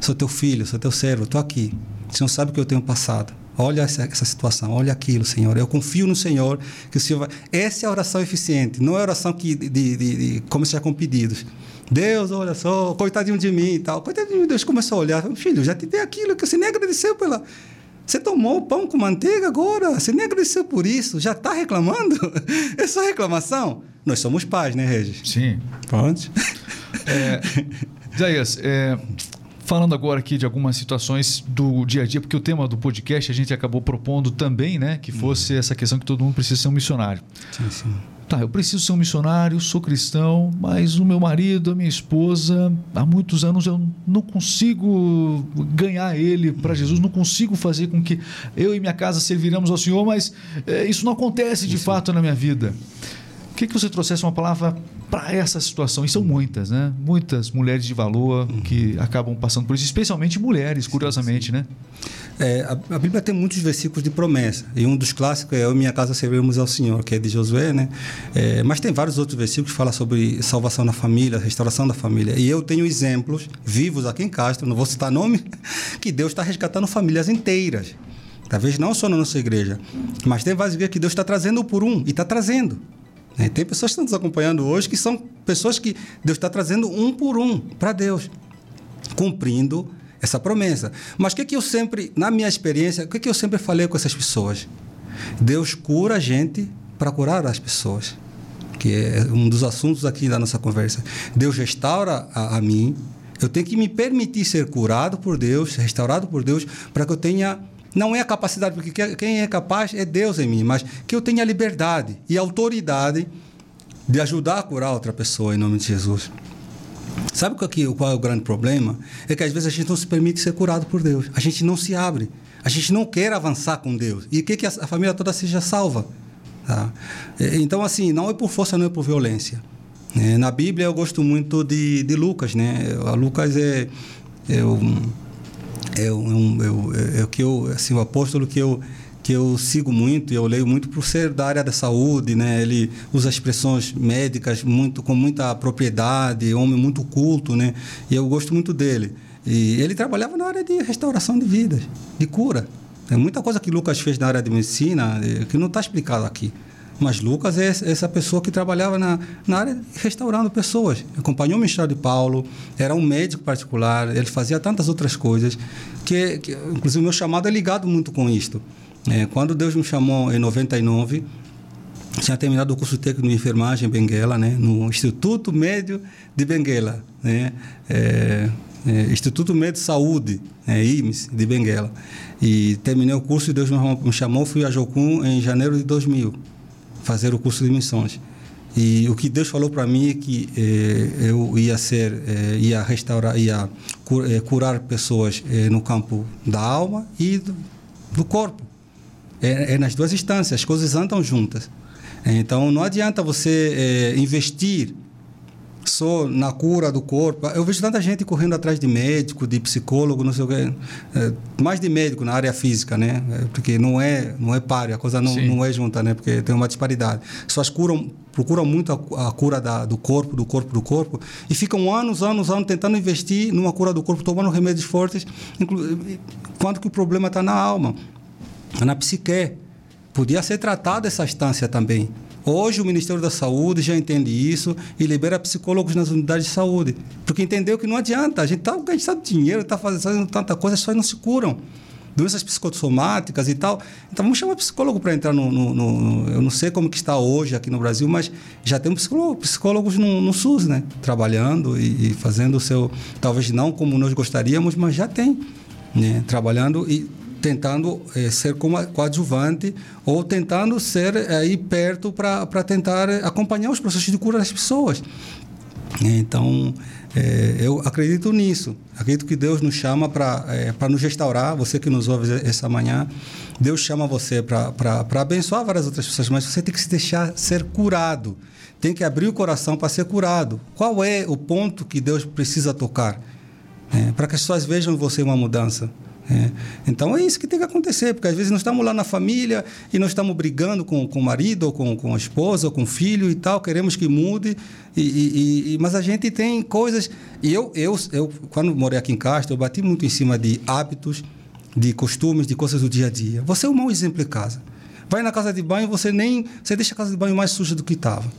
sou teu filho, sou teu servo, estou aqui. O Senhor sabe o que eu tenho passado. Olha essa, essa, situação, olha aquilo, Senhor. Eu confio no Senhor que o Senhor vai. Essa é a oração eficiente, não é a oração que de, de, de, com pedidos. Deus, olha só, coitadinho de mim e tal. Coitadinho de Deus começou a olhar. Filho, já te dei aquilo que você nem agradeceu pela. Você tomou pão com manteiga agora, você nem agradeceu por isso, já está reclamando? É só reclamação? Nós somos pais, né, Regis? Sim. Pode. É, Zaias, é, falando agora aqui de algumas situações do dia a dia, porque o tema do podcast a gente acabou propondo também, né, que fosse uhum. essa questão que todo mundo precisa ser um missionário. Sim, sim. Tá, eu preciso ser um missionário, sou cristão, mas o meu marido, a minha esposa, há muitos anos eu não consigo ganhar ele para Jesus, não consigo fazer com que eu e minha casa serviremos ao Senhor, mas é, isso não acontece de isso. fato na minha vida. O que, que você trouxesse uma palavra para essa situação. E são muitas, né? Muitas mulheres de valor que acabam passando por isso, especialmente mulheres, curiosamente, sim, sim. né? É, a, a, Bíblia tem muitos versículos de promessa. E um dos clássicos é Eu e minha casa serviremos ao Senhor, que é de Josué, né? É, mas tem vários outros versículos que falam sobre salvação da família, restauração da família. E eu tenho exemplos vivos aqui em Castro, não vou citar nome, que Deus está resgatando famílias inteiras. Talvez não só na nossa igreja, mas tem várias igrejas que Deus está trazendo por um, e está trazendo. Né? Tem pessoas que estão nos acompanhando hoje que são pessoas que Deus está trazendo um por um para Deus, cumprindo essa promessa. Mas o que, que eu sempre, na minha experiência, o que, que eu sempre falei com essas pessoas? Deus cura a gente para curar as pessoas, que é um dos assuntos aqui da nossa conversa. Deus restaura a, a mim, eu tenho que me permitir ser curado por Deus, restaurado por Deus, para que eu tenha não é a capacidade, porque quem é capaz é Deus em mim, mas que eu tenha liberdade e autoridade de ajudar a curar outra pessoa em nome de Jesus. Sabe qual, que, qual é o grande problema? É que às vezes a gente não se permite ser curado por Deus. A gente não se abre. A gente não quer avançar com Deus. E quer que a, família toda seja salva. Tá? Então, assim, não é por força, não é por violência. É, na Bíblia eu gosto muito de, de Lucas, né? A Lucas é, é um é, um, é, é, o que eu, assim, o apóstolo que eu que eu sigo muito e eu leio muito por ser da área da saúde, né? Ele usa expressões médicas muito com muita propriedade, homem muito culto, né? E eu gosto muito dele. E ele trabalhava na área de restauração de vidas, de cura. Tem muita coisa que Lucas fez na área de medicina eh, que não está explicado aqui. Mas Lucas é essa pessoa que trabalhava na, na área restaurando pessoas. Acompanhou o ministério de Paulo, era um médico particular, ele fazia tantas outras coisas, que, que inclusive o meu chamado é ligado muito com isto. É, quando Deus me chamou em 99, tinha terminado o curso técnico de enfermagem em Benguela, né, no Instituto Médio de Benguela, né, é, é, Instituto Médio de Saúde, é, IMS, de Benguela. E terminei o curso e Deus me chamou, fui a Jocum em janeiro de 2000 fazer o curso de missões. E o que Deus falou para mim é que eh, eu ia ser, eh, ia restaurar, ia eh, curar pessoas no campo da alma e do, do corpo. É, é, nas duas instâncias, as coisas andam juntas. Então não adianta você investir só na cura do corpo. Eu vejo tanta gente correndo atrás de médico, de psicólogo, não sei o quê. É, mais de médico na área física, né? É, porque não é, não é páreo, a coisa não, não é junta, né? Porque tem uma disparidade. Pessoas curam, procuram muito a, a cura da, do corpo, do corpo, do corpo, e ficam anos, anos, anos tentando investir numa cura do corpo, tomando remédios fortes, quando que o problema está na alma, na psique. Podia ser tratado essa instância também. Hoje o Ministério da Saúde já entende isso e libera psicólogos nas unidades de saúde. Porque entendeu que não adianta, a gente está gastando dinheiro, está fazendo tanta coisa, as pessoas não se curam. Doenças psicossomáticas e tal. Então vamos chamar psicólogo para entrar no, no, no, Eu não sei como que está hoje aqui no Brasil, mas já tem psicólogo, psicólogos no, no, SUS, né? Trabalhando e, e fazendo o seu. Talvez não como nós gostaríamos, mas já tem. Né? Trabalhando e tentando é, ser como coadjuvante ou tentando ser eh, aí perto para tentar acompanhar os processos de cura das pessoas. Então, eu acredito nisso. Acredito que Deus nos chama para é, nos restaurar. Você que nos ouve essa manhã, Deus chama você para abençoar várias outras pessoas, mas você tem que se deixar ser curado. Tem que abrir o coração para ser curado. Qual é o ponto que Deus precisa tocar? É, para que as pessoas vejam em você uma mudança. É. Então é isso que tem que acontecer, porque às vezes nós estamos lá na família e nós estamos brigando com, com o marido, ou com, com a esposa, ou com o filho e tal, queremos que mude, e, e, e, mas a gente tem coisas. E eu, eu, eu, quando morei aqui em Castro, eu bati muito em cima de hábitos, de costumes, de coisas do dia a dia. Você é um mau exemplo em casa. Vai na casa de banho, você nem. Você deixa a casa de banho mais suja do que estava.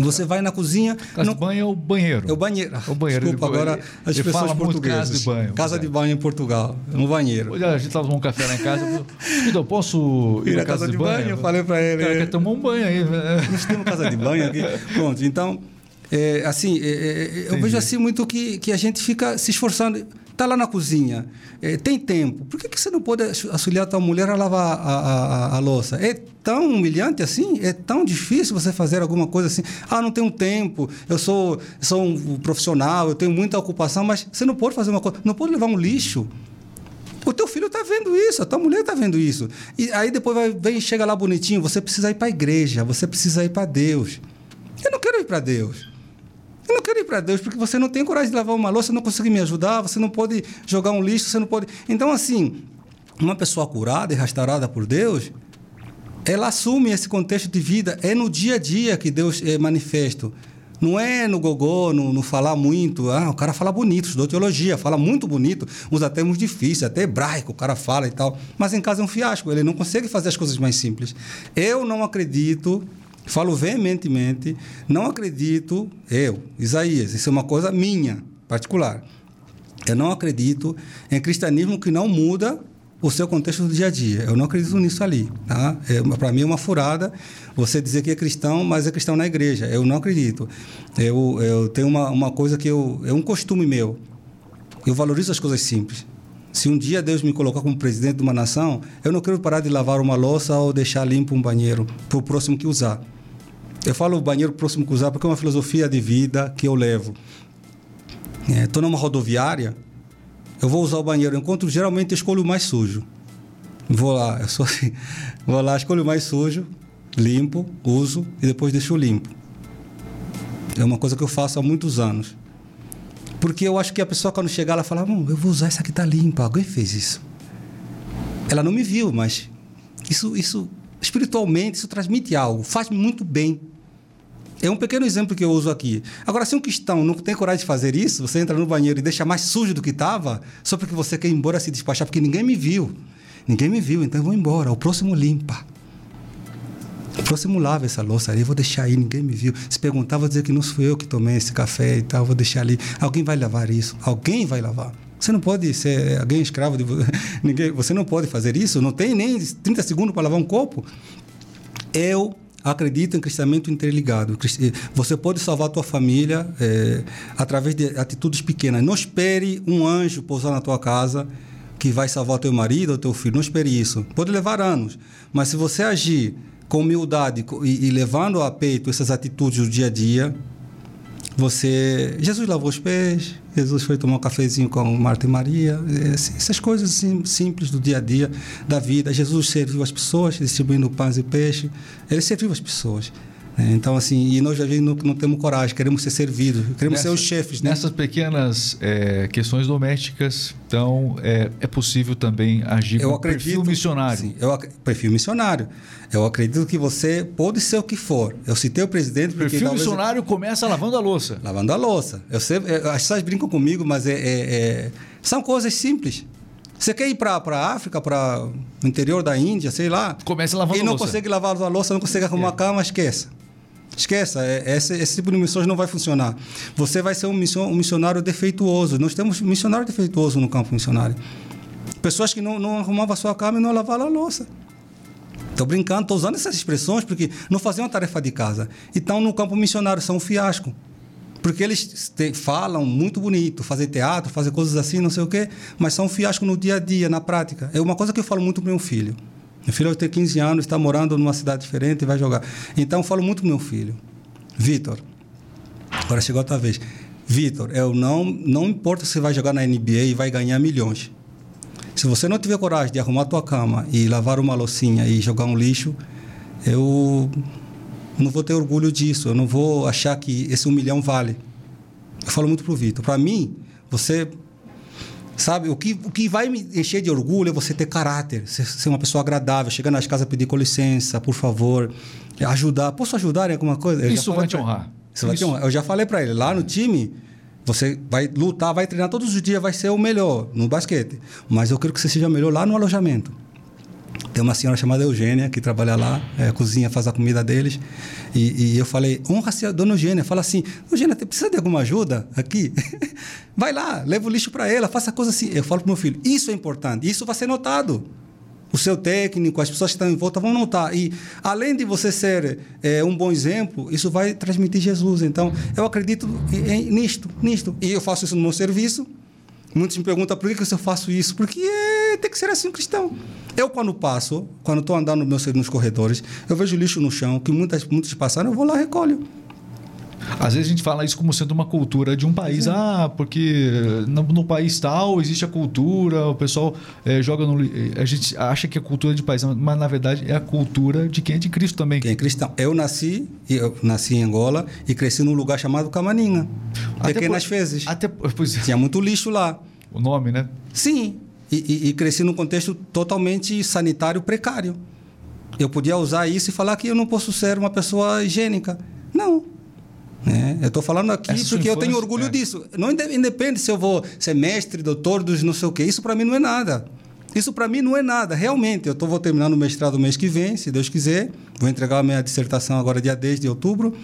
Você vai na cozinha. Casa não... de banho é o banheiro. É o banheiro. É o banheiro. Desculpa, ele, agora as ele pessoas portuguesas. Casa de banho. Casa de banho em Portugal, no banheiro. Olha, a gente estava tomando um café lá em casa. Eu posso ir, ir na casa, casa de, de banho? banho? Eu falei para ele. O cara quer tomar um banho aí. Nós temos casa de banho aqui. Pronto, então, é, assim, é, é, eu vejo assim muito que, que a gente fica se esforçando está lá na cozinha, é, tem tempo, por que, que você não pode auxiliar a tua mulher a lavar a, a, a, louça? É tão humilhante assim? É tão difícil você fazer alguma coisa assim? Ah, não tenho tempo, eu sou, sou um profissional, eu tenho muita ocupação, mas você não pode fazer uma coisa, não pode levar um lixo. O teu filho está vendo isso, a tua mulher está vendo isso. E aí depois vai, vem chega lá bonitinho, você precisa ir para a igreja, você precisa ir para Deus. Eu não quero ir para Deus. Eu não quero ir para Deus porque você não tem coragem de lavar uma louça, não consegue me ajudar, você não pode jogar um lixo, você não pode. Então, assim, uma pessoa curada e restaurada por Deus, ela assume esse contexto de vida. É no dia a dia que Deus é manifesto. Não é no gogó, no, no, falar muito. Ah, o cara fala bonito, estudou teologia, fala muito bonito, usa termos difíceis, até hebraico o cara fala e tal. Mas em casa é um fiasco, ele não consegue fazer as coisas mais simples. Eu não acredito, falo veementemente, não acredito, eu, Isaías, isso é uma coisa minha, particular. Eu não acredito em cristianismo que não muda o seu contexto do dia a dia. Eu não acredito nisso ali. Tá? É, Para mim é uma furada você dizer que é cristão, mas é cristão na igreja. Eu não acredito. Eu, eu tenho uma, uma coisa que eu, é um costume meu. Eu valorizo as coisas simples. Se um dia Deus me colocar como presidente de uma nação, eu não quero parar de lavar uma louça ou deixar limpo um banheiro para o próximo que usar. Eu falo banheiro próximo que usar porque é uma filosofia de vida que eu levo. Estou é, numa rodoviária, eu vou usar o banheiro. Eu encontro, geralmente, escolho o mais sujo. Vou lá, eu sou assim. Vou lá, escolho o mais sujo, limpo, uso e depois deixo limpo. É uma coisa que eu faço há muitos anos. Porque eu acho que a pessoa, quando chegar, ela fala: hum, eu vou usar essa aqui, tá limpa. Alguém fez isso. Ela não me viu, mas isso, isso espiritualmente, isso transmite algo, faz muito bem é um pequeno exemplo que eu uso aqui. Agora, se um cristão não tem coragem de fazer isso, você entra no banheiro e deixa mais sujo do que estava, só porque você quer ir embora se despachar, porque ninguém me viu. Ninguém me viu, então eu vou embora. O próximo limpa. Próximo lava essa louça ali, vou deixar aí, ninguém me viu. Se perguntar, vou dizer que não fui eu que tomei esse café e tal, vou deixar ali. Alguém vai lavar isso, alguém vai lavar. Você não pode ser alguém escravo de ninguém. Você não pode fazer isso. Não tem nem 30 segundos para lavar um copo. Eu acredito em crescimento interligado. Eh, você pode salvar a tua família é, através de atitudes pequenas. Não espere um anjo pousar na tua casa que vai salvar teu marido ou teu filho. Não espere isso. Pode levar anos. Mas se você agir com humildade e, e levando a peito essas atitudes do dia a dia, você. Jesus lavou os pés, Jesus foi tomar um cafezinho com Marta e Maria, assim, essas coisas simples do dia a dia da vida. Jesus serviu as pessoas, distribuindo pães e peixe. Ele serviu as pessoas. É, então, assim, e nós vezes não, não temos coragem, queremos ser servidos, queremos Nessa, ser os chefes. Né? Nessas pequenas é, questões domésticas, então, é, é possível também agir eu com acredito, perfil missionário. Sim, eu, perfil missionário. Eu acredito que você pode ser o que for. Eu citei o presidente... O perfil missionário começa lavando a louça. Lavando a louça. Eu sempre, as pessoas brincam comigo, mas é, é, é são coisas simples. Você quer ir para a África, para o interior da Índia, sei lá. Começa lavando a louça. E não consegue lavar a louça, não consegue arrumar é. a cama, esqueça. Esqueça, é, esse, esse, tipo de missões não vai funcionar. Você vai ser um, um missionário defeituoso. Nós temos missionário defeituoso no campo missionário. Pessoas que não, não arrumavam a sua cama e não lavavam a louça. Estou brincando, estou usando essas expressões porque não faziam a tarefa de casa. Então, no campo missionário, são um fiasco. Porque eles te, falam muito bonito, fazer teatro, fazer coisas assim, não sei o quê, mas são um fiasco no dia a dia, na prática. É uma coisa que eu falo muito para meu filho. Meu filho tem 15 anos, está morando numa cidade diferente e vai jogar. Então, eu falo muito com meu filho. Vitor, agora chegou a tua vez. Vitor, eu não, não importa se vai jogar na NBA e vai ganhar milhões. Se você não tiver coragem de arrumar a tua cama e lavar uma loucinha e jogar um lixo, eu não vou ter orgulho disso. Eu não vou achar que esse um milhão vale. Eu falo muito pro Vitor. Para mim, você Sabe, o que, o que vai me encher de orgulho é você ter caráter, ser, ser uma pessoa agradável, chegar nas casas pedir com licença, por favor, ajudar. Posso ajudar em alguma coisa? Eu Isso vai te honrar. Isso, Isso vai te honrar. Eu já falei para ele, lá no time, você vai lutar, vai treinar todos os dias, vai ser o melhor no basquete. Mas eu quero que você seja melhor lá no alojamento. Tem uma senhora chamada Eugênia que trabalha lá, é, cozinha, faz a comida deles. E, e eu falei, honra-se a dona Eugênia. Fala assim, Eugênia, precisa de alguma ajuda aqui? vai lá, leva o lixo para ela, faça coisa assim. Eu falo para meu filho, isso é importante, isso vai ser notado. O seu técnico, as pessoas que estão em volta vão notar. E além de você ser é, um bom exemplo, isso vai transmitir Jesus. Então, eu acredito em, nisto, nisto. E eu faço isso no meu serviço. Muitos me perguntam por que, que eu faço isso. Porque é, tem que ser assim um cristão. Eu, quando passo, quando estou andando nos, nos corredores, eu vejo lixo no chão, que muitas, muitos passaram, eu vou lá e recolho. Às vezes a gente fala isso como sendo uma cultura de um país. Ah, porque no, no país tal existe a cultura, o pessoal é, joga no. A gente acha que é cultura de país, mas na verdade é a cultura de quem é de Cristo também. Quem é cristão. Eu nasci, eu nasci em Angola e cresci num lugar chamado Camaninga. Até Pequenas por, Fezes. Até, pois, é. Tinha muito lixo lá. O nome, né? Sim. E, e, e cresci num contexto totalmente sanitário precário. Eu podia usar isso e falar que eu não posso ser uma pessoa higiênica. Não. É, eu estou falando aqui Essa porque eu tenho orgulho é. disso. Não independe se eu vou ser mestre, doutor dos não sei o quê. Isso para mim não é nada. Isso para mim não é nada, realmente. Eu tô, vou terminar no mestrado mês que vem, se Deus quiser. Vou entregar a minha dissertação agora dia 10 de outubro.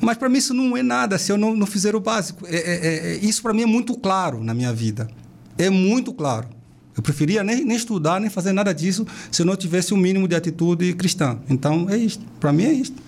Mas para mim isso não é nada se eu não, não fizer o básico. É, é, é isso para mim é muito claro na minha vida. É muito claro. Eu preferia nem, nem estudar, nem fazer nada disso se eu não tivesse o um mínimo de atitude cristã. Então, é isto. Para mim é isto.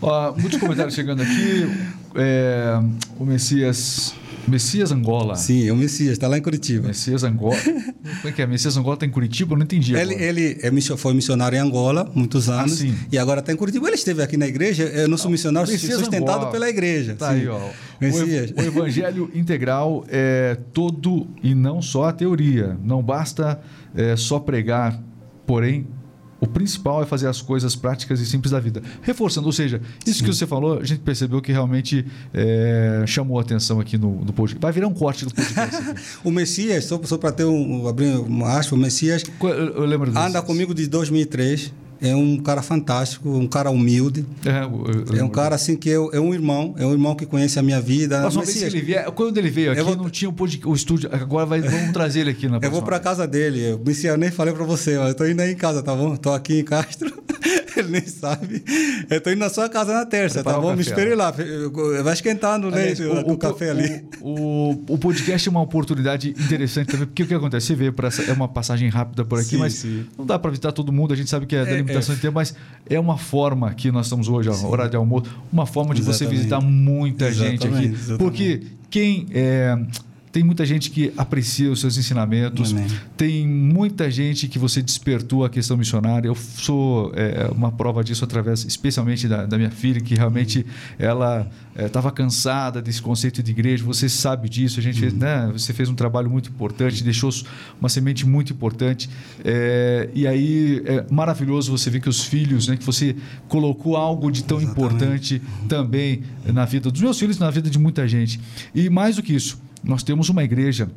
Ó, muitos comentários chegando aqui. É, o Messias Messias Angola. Sim, é o Messias, está lá em Curitiba. Messias Angola. Como é que é? Messias Angola está em Curitiba? Eu não entendi. Ele, ele é, foi missionário em Angola muitos ah, anos. Ah, e agora está em Curitiba. Ele esteve aqui na igreja. Eu não sou missionário Messias sustentado Angola. pela igreja. Tá sim. aí, ó. Messias. O, o Evangelho integral é todo e não só a teoria. Não basta é, só pregar, porém o principal é fazer as coisas práticas e simples da vida. Reforçando, ou seja, isso Sim. que você falou, a gente percebeu que realmente é, chamou a atenção aqui no, no podcast. Vai virar um corte do podcast. o Messias, só, só para ter um, abrir uma aspa, o Messias eu, eu lembro anda comigo de 2003 é um cara fantástico, um cara humilde. É, eu, eu, é um cara assim que eu, é um irmão, é um irmão que conhece a minha vida. Mas, Mas ele vier, quando ele veio aqui, vou, não tinha o, o estúdio. Agora vai, vamos trazer ele aqui na Eu vou para casa dele. Eu, eu nem falei para você, mas eu tô indo aí em casa, tá bom? Tô aqui em Castro. ele nem sabe. Eu tô indo na sua casa na terça, Preparar tá bom? Me espere lá. Vai esquentando né, o, o, café ali. O, o, podcast é uma oportunidade interessante também, porque o que acontece? Você vê, essa, é uma passagem rápida por aqui, sim, mas sim. não dá para visitar todo mundo, a gente sabe que é, é limitação é. de tempo, mas é uma forma que nós estamos hoje, a hora de almoço, uma forma de Exatamente. você visitar muita Exatamente. gente aqui. Exatamente. Porque quem é, tem muita gente que aprecia os seus ensinamentos. Amém. Tem muita gente que você despertou a questão missionária. Eu sou é, uma prova disso através, especialmente da, da minha filha, que realmente ela estava é, cansada desse conceito de igreja. Você sabe disso. A gente, uhum. né, você fez um trabalho muito importante, deixou uma semente muito importante. É, e aí é maravilhoso você ver que os filhos, né, que você colocou algo de tão Exatamente. importante uhum. também na vida dos meus filhos, na vida de muita gente. E mais do que isso nós temos uma igreja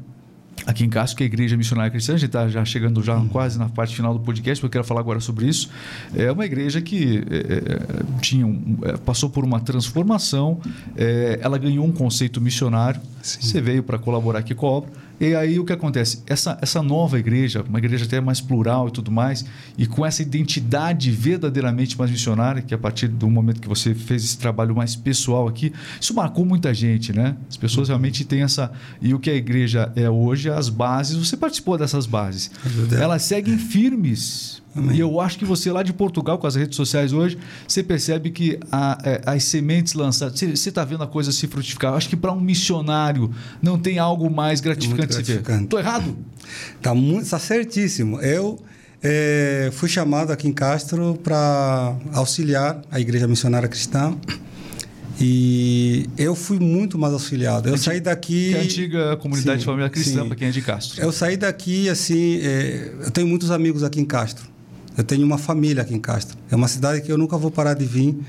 aqui em Castro, que é a Igreja Missionária Cristã, a gente está já chegando já quase na parte final do podcast, porque eu quero falar agora sobre isso. É uma igreja que é, é tinha um, é, passou por uma transformação, é, ela ganhou um conceito missionário, Sim. você veio para colaborar aqui com a obra, e aí o que acontece? Essa, essa nova igreja, uma igreja até mais plural e tudo mais, e com essa identidade verdadeiramente mais missionária, que a partir do momento que você fez esse trabalho mais pessoal aqui, isso marcou muita gente, né? As pessoas realmente têm essa. E o que a igreja é hoje, as bases, você participou dessas bases. Elas seguem firmes Amém. E eu acho que você lá de Portugal, com as redes sociais hoje, você percebe que a, a, é, as sementes lançadas, você está vendo a coisa se frutificar. Eu acho que para um missionário não tem algo mais gratificante, de se ver. Estou errado? Está tá certíssimo. Eu é, fui chamado aqui em Castro para auxiliar a Igreja Missionária Cristã. E eu fui muito mais auxiliado. Eu saí daqui. Que é a antiga comunidade sim, de família cristã, para quem é de Castro. Eu saí daqui, assim. É, eu tenho muitos amigos aqui em Castro. Eu tenho uma família aqui em Castro. É uma cidade que eu nunca vou parar de vir.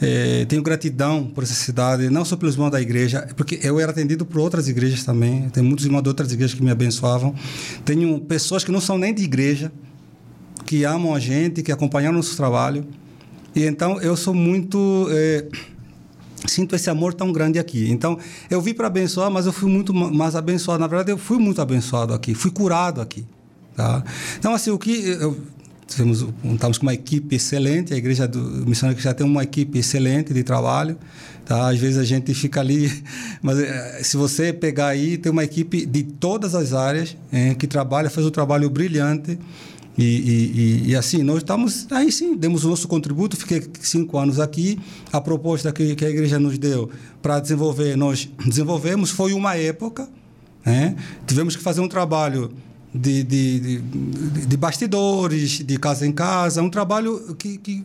É, tenho gratidão por essa cidade, não só pelos irmãos da igreja, porque eu era atendido por outras igrejas também. Tem muitos irmãos de outras igrejas que me abençoavam. Tenho pessoas que não são nem de igreja, que amam a gente, que acompanham nosso trabalho. E então eu sou muito. É, sinto esse amor tão grande aqui. Então, eu vim para abençoar, mas eu fui muito mais abençoado. Na verdade, eu fui muito abençoado aqui, fui curado aqui. Tá? Então, assim, o que. Eu, Tivemos, estamos com uma equipe excelente, a igreja do missionário já tem uma equipe excelente de trabalho. Tá? Às vezes a gente fica ali, mas eh, se você pegar aí, tem uma equipe de todas as áreas é, que trabalha, faz um trabalho brilhante. E, e, e, assim, nós estamos aí sim, demos o nosso contributo. Fiquei cinco anos aqui. A proposta que, que a igreja nos deu para desenvolver, nós desenvolvemos. Foi uma época, né? tivemos que fazer um trabalho de, de, de, de, bastidores, de casa em casa, um trabalho que, que,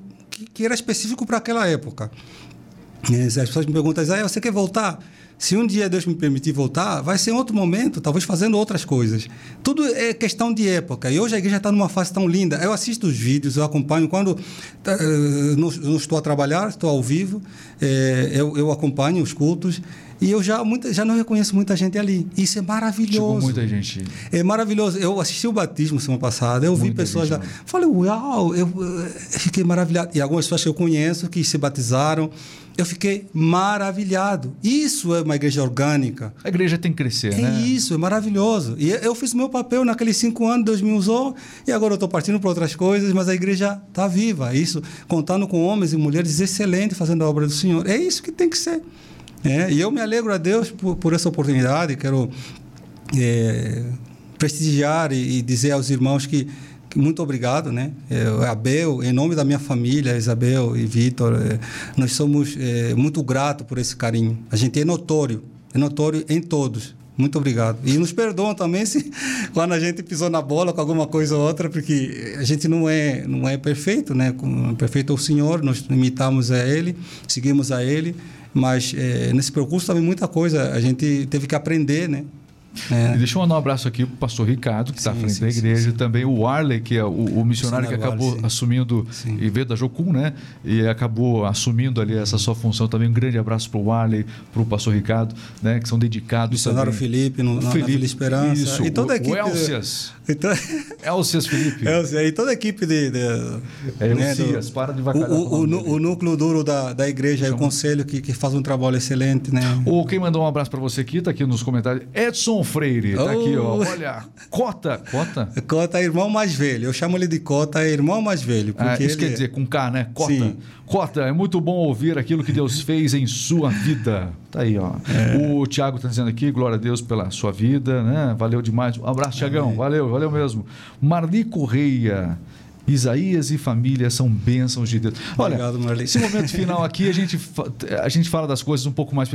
que era específico para aquela época. É, as pessoas me perguntam, Isaías, você quer voltar? Se um dia Deus me permitir voltar, vai ser em outro momento, talvez fazendo outras coisas. Tudo é questão de época. E hoje a igreja está numa fase tão linda. Eu assisto os vídeos, eu acompanho. Quando uh, não, não, estou a trabalhar, estou ao vivo, é, eu, eu acompanho os cultos. E eu já, muita, já não reconheço muita gente ali. Isso é maravilhoso. Chegou muita gente. É maravilhoso. Eu assisti o batismo semana passada, eu muita vi pessoas lá. Falei, uau, eu, eu fiquei maravilhado. E algumas pessoas que eu conheço que se batizaram eu fiquei maravilhado. Isso é uma igreja orgânica. A igreja tem que crescer, é né? isso, é maravilhoso. E eu fiz meu papel naqueles cinco anos, Deus me usou, e agora eu estou partindo para outras coisas, mas a igreja está viva. Isso, contando com homens e mulheres excelentes fazendo a obra do Senhor. É isso que tem que ser. É, e eu me alegro a Deus por, por essa oportunidade. Quero é, prestigiar e, e dizer aos irmãos que muito obrigado, né? Eu, Abel, em nome da minha família, Isabel e Vitor, é, nós somos é, muito gratos por esse carinho. A gente é notório, é notório em todos. Muito obrigado. E nos perdoam também se quando a gente pisou na bola com alguma coisa ou outra, porque a gente não é não é perfeito, né? Perfeito é o Senhor, nós imitamos a Ele, seguimos a Ele, mas é, nesse percurso também muita coisa a gente teve que aprender, né? É. deixa eu mandar um abraço aqui para o pastor Ricardo, que está à frente sim, da igreja, sim, também o Arley, que é o, o missionário que acabou Arley, assumindo, e veio da Jocum, né? E acabou assumindo ali essa sua função também. Um grande abraço para o Arley, para o pastor Ricardo, né? Que são dedicados. Missionário também. Felipe, no, na, Felipe, na Esperança. Isso, e toda a equipe. O Elcias. Então... Elcias Felipe. Elcias, e toda a equipe de. de é, né, Elcias, para de vacalhar. O, o, o, o, núcleo duro da, da igreja, o conselho que, que faz um trabalho excelente, né? O, quem mandou um abraço para você aqui, está aqui nos comentários, Edson Freire, está oh. aqui aqui, ó. Olha, Cota. Cota? Cota é irmão mais velho. Eu chamo ele de Cota, é irmão mais velho. Porque ah, isso quer é... dizer, com K, né? Cota. Sim. Cota, é muito bom ouvir aquilo que Deus fez em sua vida. Tá aí, ó. É. O Tiago tá dizendo aqui, glória a Deus pela sua vida, né? Valeu demais. Um abraço, Tiagão. Valeu, valeu mesmo. Marli Correia. Isaías e família são bênçãos de Deus. Olha, Obrigado, esse momento final aqui, a gente, a gente fala das coisas um pouco mais,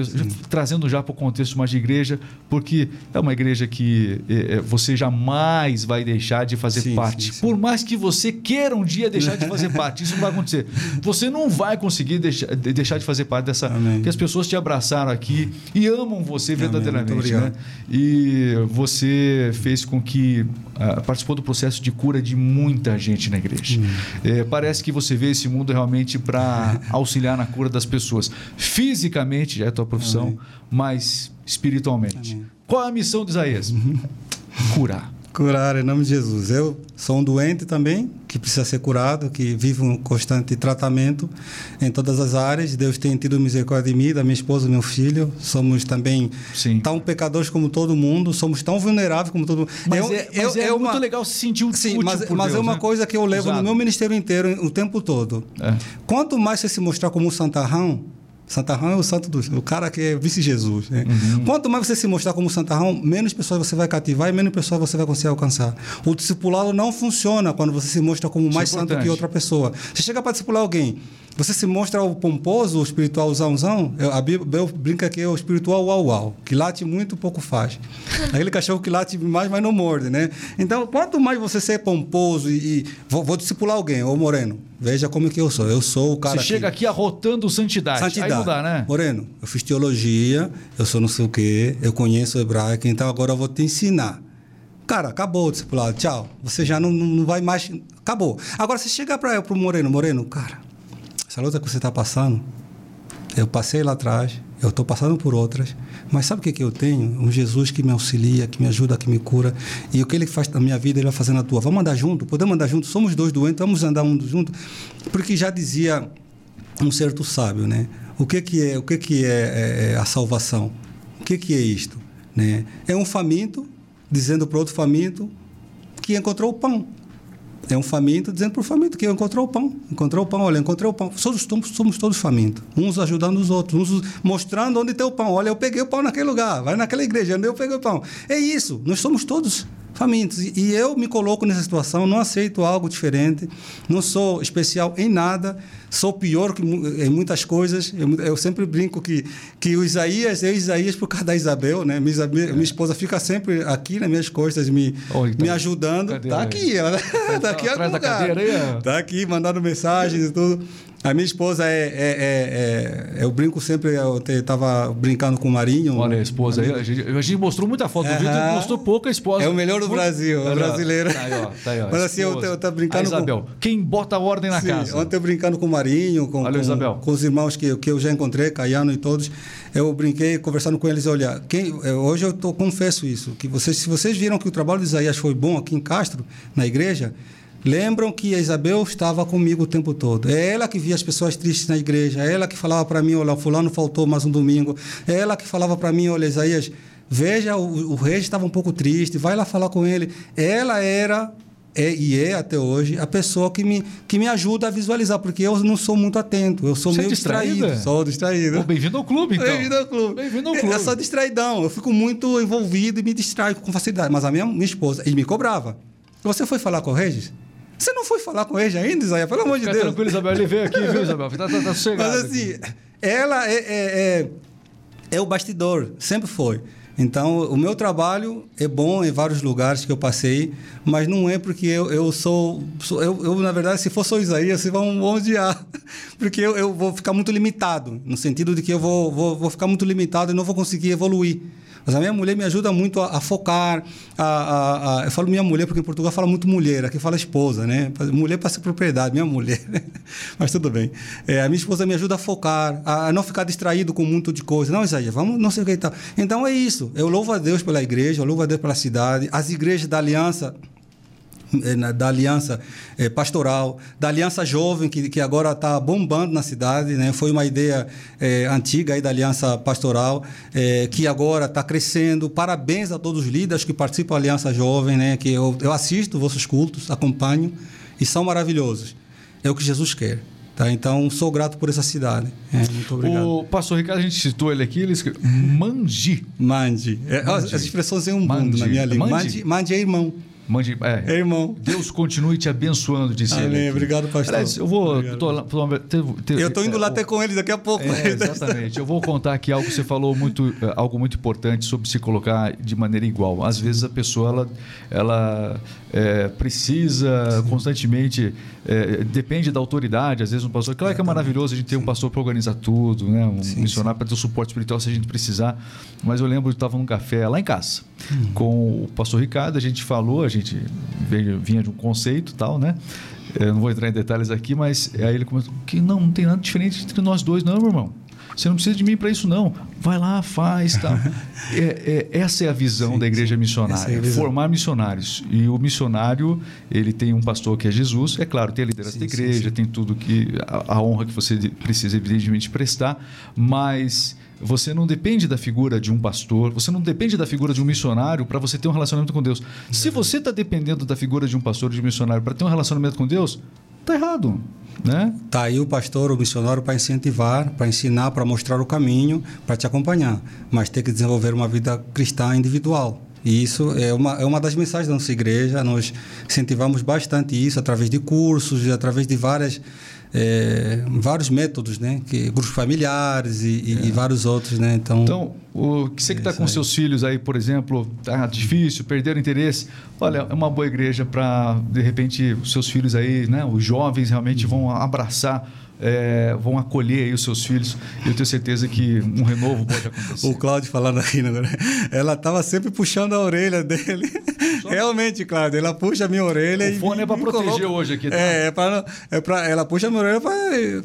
trazendo já para o contexto mais de igreja, porque é uma igreja que é, é, você jamais vai deixar de fazer sim, parte. Sim, sim. Por mais que você queira um dia deixar de fazer parte, isso não vai acontecer. Você não vai conseguir deixar, deixar de fazer parte dessa. Amém. Que as pessoas te abraçaram aqui e amam você verdadeiramente. Né? E você fez com que uh, participou do processo de cura de muita gente na igreja. Hum. É, parece que você vê esse mundo realmente para auxiliar na cura das pessoas. Fisicamente, já é a tua profissão, Amém. mas espiritualmente. Amém. Qual é a missão de Isaías? Curar. Curar em nome de Jesus. Eu sou um doente também, que precisa ser curado, que vive um constante tratamento em todas as áreas. Deus tem tido misericórdia de mim, da minha esposa, do meu filho. Somos também Sim. tão pecadores como todo mundo, somos tão vulneráveis como todo mundo. Mas eu, é, mas eu, é, é muito uma... legal se sentir um Sim, mas, mas Deus, é uma né? coisa que eu levo Usado. no meu ministério inteiro o tempo todo. É. Quanto mais você se mostrar como um santarrão, Santarrão é o santo do o cara que é vice-Jesus. Né? Uhum. Quanto mais você se mostrar como Santarrão, menos pessoas você vai cativar e menos pessoas você vai conseguir alcançar. O discipulado não funciona quando você se mostra como mais é santo que outra pessoa. Você chega para discipular alguém, você se mostra o pomposo, o espiritual zãozão, a Bíblia brinca que é o espiritual uau uau, que late muito, pouco faz. Aquele cachorro que late mais, mas não morde, né? Então, quanto mais você ser pomposo e... e vou, vou discipular alguém, ô Moreno, veja como que eu sou. Eu sou o cara Você chega aqui arrotando santidade. Santidade. Aí não dá, né? Moreno, eu fiz teologia, eu sou não sei o quê, eu conheço o hebraico, então agora eu vou te ensinar. Cara, acabou o discipulado, tchau. Você já não, não vai mais... Acabou. Agora, você chega para o Moreno, Moreno, cara essa luta que você está passando, eu passei lá atrás, eu estou passando por outras, mas sabe o que, que eu tenho? Um Jesus que me auxilia, que me ajuda, que me cura. E o que ele faz na minha vida, ele vai fazer na tua. Vamos andar junto? Podemos andar junto? Somos dois doentes, vamos andar um junto? Porque já dizia um certo sábio, né? O que, que é, o que que é, é, é a salvação? O que, que é isto? Né? É um faminto dizendo para outro faminto que encontrou o pão. É um faminto dizendo para o faminto que encontrou o pão. Encontrou o pão, olha, encontrei o pão. Somos, somos todos famintos. Uns ajudando os outros, uns mostrando onde tem o pão. Olha, eu peguei o pão naquele lugar, vai naquela igreja, onde eu peguei o pão. É isso, nós somos todos famintos. E eu me coloco nessa situação, não aceito algo diferente, não sou especial em nada, sou pior que, em muitas coisas. Eu, eu, sempre brinco que, que o Isaías é Isaías por causa da Isabel, né? Minha, minha, é. minha esposa fica sempre aqui nas minhas costas me, oh, então, me ajudando. Tá aqui, ela tá aqui em algum lugar. Tá aqui mandando mensagens e tudo. A minha esposa é, é, é, é Eu brinco sempre, eu estava brincando com o Marinho. Olha a esposa aí, a gente, a gente mostrou muita foto do vídeo, mostrou pouca esposa. É o melhor do Muito... Brasil, é brasileiro. Tá aí, ó, tá aí, ó. Mas assim, eu, eu tô brincando. A Isabel, com... quem bota ordem na Sim, casa. Ontem eu brincando com o Marinho, com, Valeu, com, com os irmãos que, que eu já encontrei, Caiano e todos. Eu brinquei conversando com eles, olha, quem, hoje eu tô, confesso isso, que vocês, se vocês viram que o trabalho de Isaías foi bom aqui em Castro, na igreja, Lembram que a Isabel estava comigo o tempo todo. É ela que via as pessoas tristes na igreja. É ela que falava para mim: olha, fulano faltou mais um domingo. É ela que falava para mim: olha, Isaías, veja, o, o rei estava um pouco triste, vai lá falar com ele. Ela era é, e é até hoje a pessoa que me, que me ajuda a visualizar, porque eu não sou muito atento, eu sou Você é meio é distraído. Sou distraído. Bem-vindo ao clube, então. Bem-vindo ao clube. Bem-vindo ao clube. É, eu sou distraidão, eu fico muito envolvido e me distraio com facilidade. Mas a minha, minha esposa, ele me cobrava. Você foi falar com o Regis? Você não foi falar com ele ainda, Isaías? Pelo amor de Deus. tranquilo, Isabel. Ele veio aqui, viu, Isabel? Tá, tá, tá. Mas assim, aqui. ela é, é, é, é o bastidor, sempre foi. Então, o meu trabalho é bom em vários lugares que eu passei, mas não é porque eu, eu sou. sou eu, eu, na verdade, se for só Isaías, vocês vão odiar. Porque eu, eu vou ficar muito limitado, no sentido de que eu vou, vou, vou ficar muito limitado e não vou conseguir evoluir. Mas a minha mulher me ajuda muito a, a focar. A, a, a, eu falo minha mulher, porque em Portugal fala muito mulher, aqui fala esposa, né? Mulher para ser propriedade, minha mulher. Mas tudo bem. É, a minha esposa me ajuda a focar, a, não ficar distraído com muito de coisa. Não, Isaías, vamos, não sei o que e tal. Então é isso. Eu louvo a Deus pela igreja, eu louvo a Deus pela cidade. As igrejas da aliança da aliança eh, pastoral, da aliança jovem que, que agora está bombando na cidade, né? Foi uma ideia eh, antiga aí da aliança pastoral que agora está crescendo. Parabéns a todos os líderes que participam da aliança jovem, né? Que eu, eu assisto vossos cultos, acompanho e são maravilhosos. É o que Jesus quer. Tá? Então, sou grato por essa cidade. É, muito obrigado. O pastor Ricardo, a gente citou ele aqui, ele escreveu Manji. Manji. É, As expressões em um mundo na minha língua. Manji, Manji é irmão. Mande, é, é, irmão. Deus continue te abençoando, disse Amém. ele. Obrigado, pastor. Aliás, eu vou. Tô, tô, eu estou indo lá até com eles daqui a pouco. É, exatamente. Eu vou contar aqui algo que você falou muito, é, algo muito importante sobre se colocar de maneira igual. Às vezes a pessoa ela, ela é, precisa constantemente, é, depende da autoridade. Às vezes um pastor. Claro que é maravilhoso a gente ter um pastor para organizar tudo, né? um sim, missionário para ter o suporte espiritual se a gente precisar. Mas eu lembro que estava num café lá em casa hum. com o pastor Ricardo. A gente falou, a gente gente veio, vinha de um conceito tal, né? Eu não vou entrar em detalhes aqui, mas aí ele começou que não, não tem nada diferente entre nós dois, não, meu irmão. Você não precisa de mim para isso, não. Vai lá, faz, tal. é, é, essa é a visão sim, da igreja missionária, é formar missionários. E o missionário, ele tem um pastor que é Jesus, é claro, tem a liderança sim, da igreja, sim, tem tudo que a, a honra que você precisa evidentemente prestar, mas você não depende da figura de um pastor, você não depende da figura de um missionário para você ter um relacionamento com Deus. Se você está dependendo da figura de um pastor, de um missionário para ter um relacionamento com Deus, tá errado, né? Tá aí o pastor, o missionário para incentivar, para ensinar, para mostrar o caminho, para te acompanhar, mas tem que desenvolver uma vida cristã individual. E isso é uma, é uma das mensagens da nossa igreja. Nós incentivamos bastante isso através de cursos, através de várias é, vários métodos, né? Que, grupos familiares e, é. e, vários outros, né? Então, então o que você que está com aí. seus filhos aí, por exemplo, tá difícil, perderam interesse, olha, é uma boa igreja para de repente os seus filhos aí, né? Os jovens realmente uhum. vão abraçar é, vão acolher aí os seus filhos. Eu tenho certeza que um renovo pode acontecer. o Cláudio falando aí, né? ela estava sempre puxando a orelha dele. Só... Realmente, Cláudio, ela puxa a minha orelha. O fone e é para proteger coloca... hoje aqui. Tá? É, é para é pra, ela puxa a minha orelha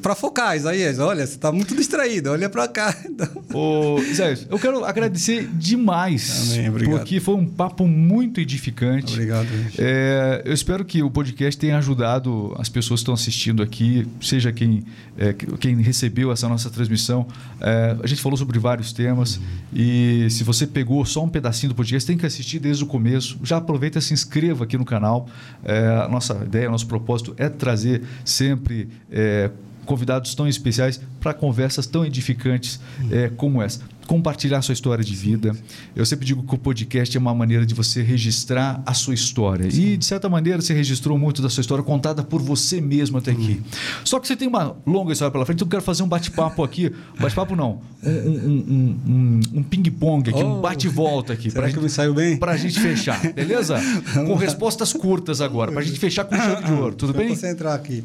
para focar, Isaías. Olha, você está muito distraído, olha para cá. Então... Ô, Isaías, eu quero agradecer demais. Amém, obrigado. Porque foi um papo muito edificante. Obrigado. É, eu espero que o podcast tenha ajudado as pessoas que estão assistindo aqui, seja quem é, quem recebeu essa nossa transmissão. É, a gente falou sobre vários temas e se você pegou só um pedacinho do podcast, tem que assistir desde o começo. Já aproveita e se inscreva aqui no canal. É, a nossa ideia, nosso propósito é trazer sempre é, convidados tão especiais para conversas tão edificantes é, como essa. Compartilhar sua história de vida. Eu sempre digo que o podcast é uma maneira de você registrar a sua história. Sim. E, de certa maneira, você registrou muito da sua história contada por você mesmo até aqui. Só que você tem uma longa história pela frente, então eu quero fazer um bate-papo aqui. Bate-papo não, um, um, um, um ping-pong aqui, oh, um bate-volta aqui. Será que gente, me saiu bem? Pra gente fechar, beleza? Com respostas curtas agora, pra gente fechar com chave de ouro, tudo bem? Eu concentrar aqui.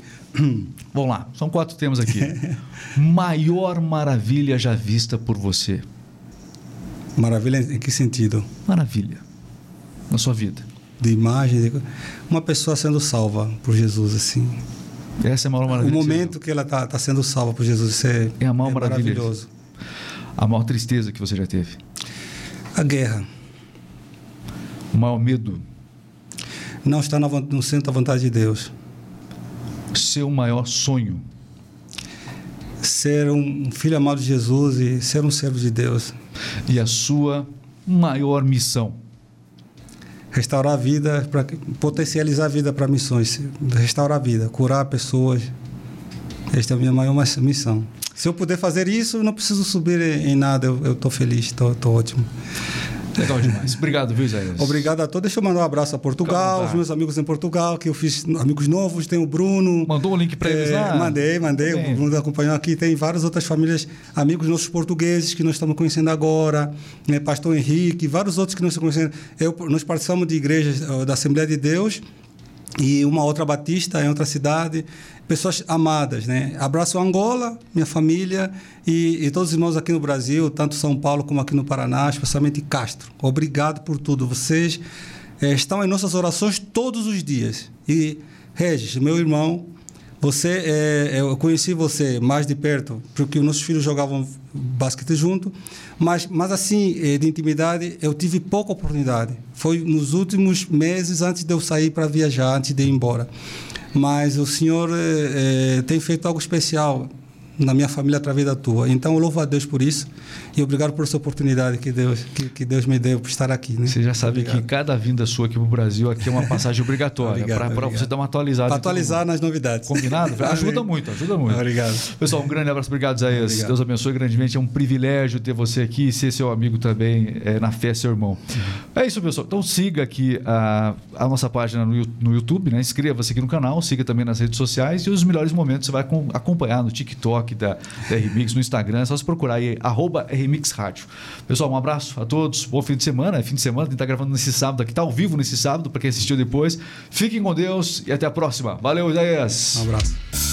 Vamos lá, são quatro temas aqui. Maior maravilha já vista por você? Maravilha em que sentido? Maravilha. Na sua vida. De imagem, de... uma pessoa sendo salva por Jesus, assim. Essa é a maior maravilha. O momento que ela está tá sendo salva por Jesus, isso é, é, a maior é maravilha. maravilhoso. A maior tristeza que você já teve? A guerra. O maior medo? Não estar no centro da vontade de Deus. Seu maior sonho? Ser um filho amado de Jesus e ser um servo de Deus. E a sua maior missão? Restaurar a vida, para potencializar a vida para missões. Restaurar a vida, curar pessoas. Esta é a minha maior missão. Se eu puder fazer isso, não preciso subir em nada. Eu estou feliz, estou ótimo. Legal demais. Obrigado, viu, Isaías? Obrigado a todos. Deixa eu mandar um abraço a Portugal, os meus amigos em Portugal, que eu fiz amigos novos. Tem o Bruno. Mandou o um link para eles lá? É, mandei, mandei. O Bruno acompanhou aqui. Tem várias outras famílias, amigos nossos portugueses que nós estamos conhecendo agora. Né? Pastor Henrique, vários outros que nós estamos conhecendo. Eu, nós participamos de igrejas da Assembleia de Deus e uma outra batista em outra cidade pessoas amadas, né? Abraço Angola, minha família e, e, todos os irmãos aqui no Brasil, tanto São Paulo como aqui no Paraná, especialmente Castro. Obrigado por tudo. Vocês é, estão em nossas orações todos os dias. E Regis, meu irmão, você, é, eu conheci você mais de perto porque os nossos filhos jogavam basquete junto, mas, mas assim de intimidade eu tive pouca oportunidade. Foi nos últimos meses antes de eu sair para viajar, antes de ir embora mas o Senhor é, tem feito algo especial na minha família através da tua. Então eu louvo a Deus por isso e obrigado por essa oportunidade que Deus que, que Deus me deu por estar aqui. Né? Você já sabe obrigado. que cada vinda sua aqui para o Brasil aqui é uma passagem obrigatória para você dar uma atualizada. Para atualizar nas novidades. Combinado? ajuda muito, ajuda muito. Obrigado. Pessoal, um grande abraço, obrigado Zé. Deus abençoe grandemente. É um privilégio ter você aqui e ser seu amigo também é, na fé, seu irmão. É isso, pessoal. Então siga aqui a, a nossa página no, no YouTube, né? Inscreva-se aqui no canal, siga também nas redes sociais e os melhores momentos você vai acompanhar no TikTok da, da RMix, no Instagram. É só se procurar aí, arroba RMix Rádio. Pessoal, um abraço a todos. Bom fim de semana. É fim de semana, a gente está gravando nesse sábado aqui, está ao vivo nesse sábado, para quem assistiu depois. Fiquem com Deus e até a próxima. Valeu, Isaías. Um abraço.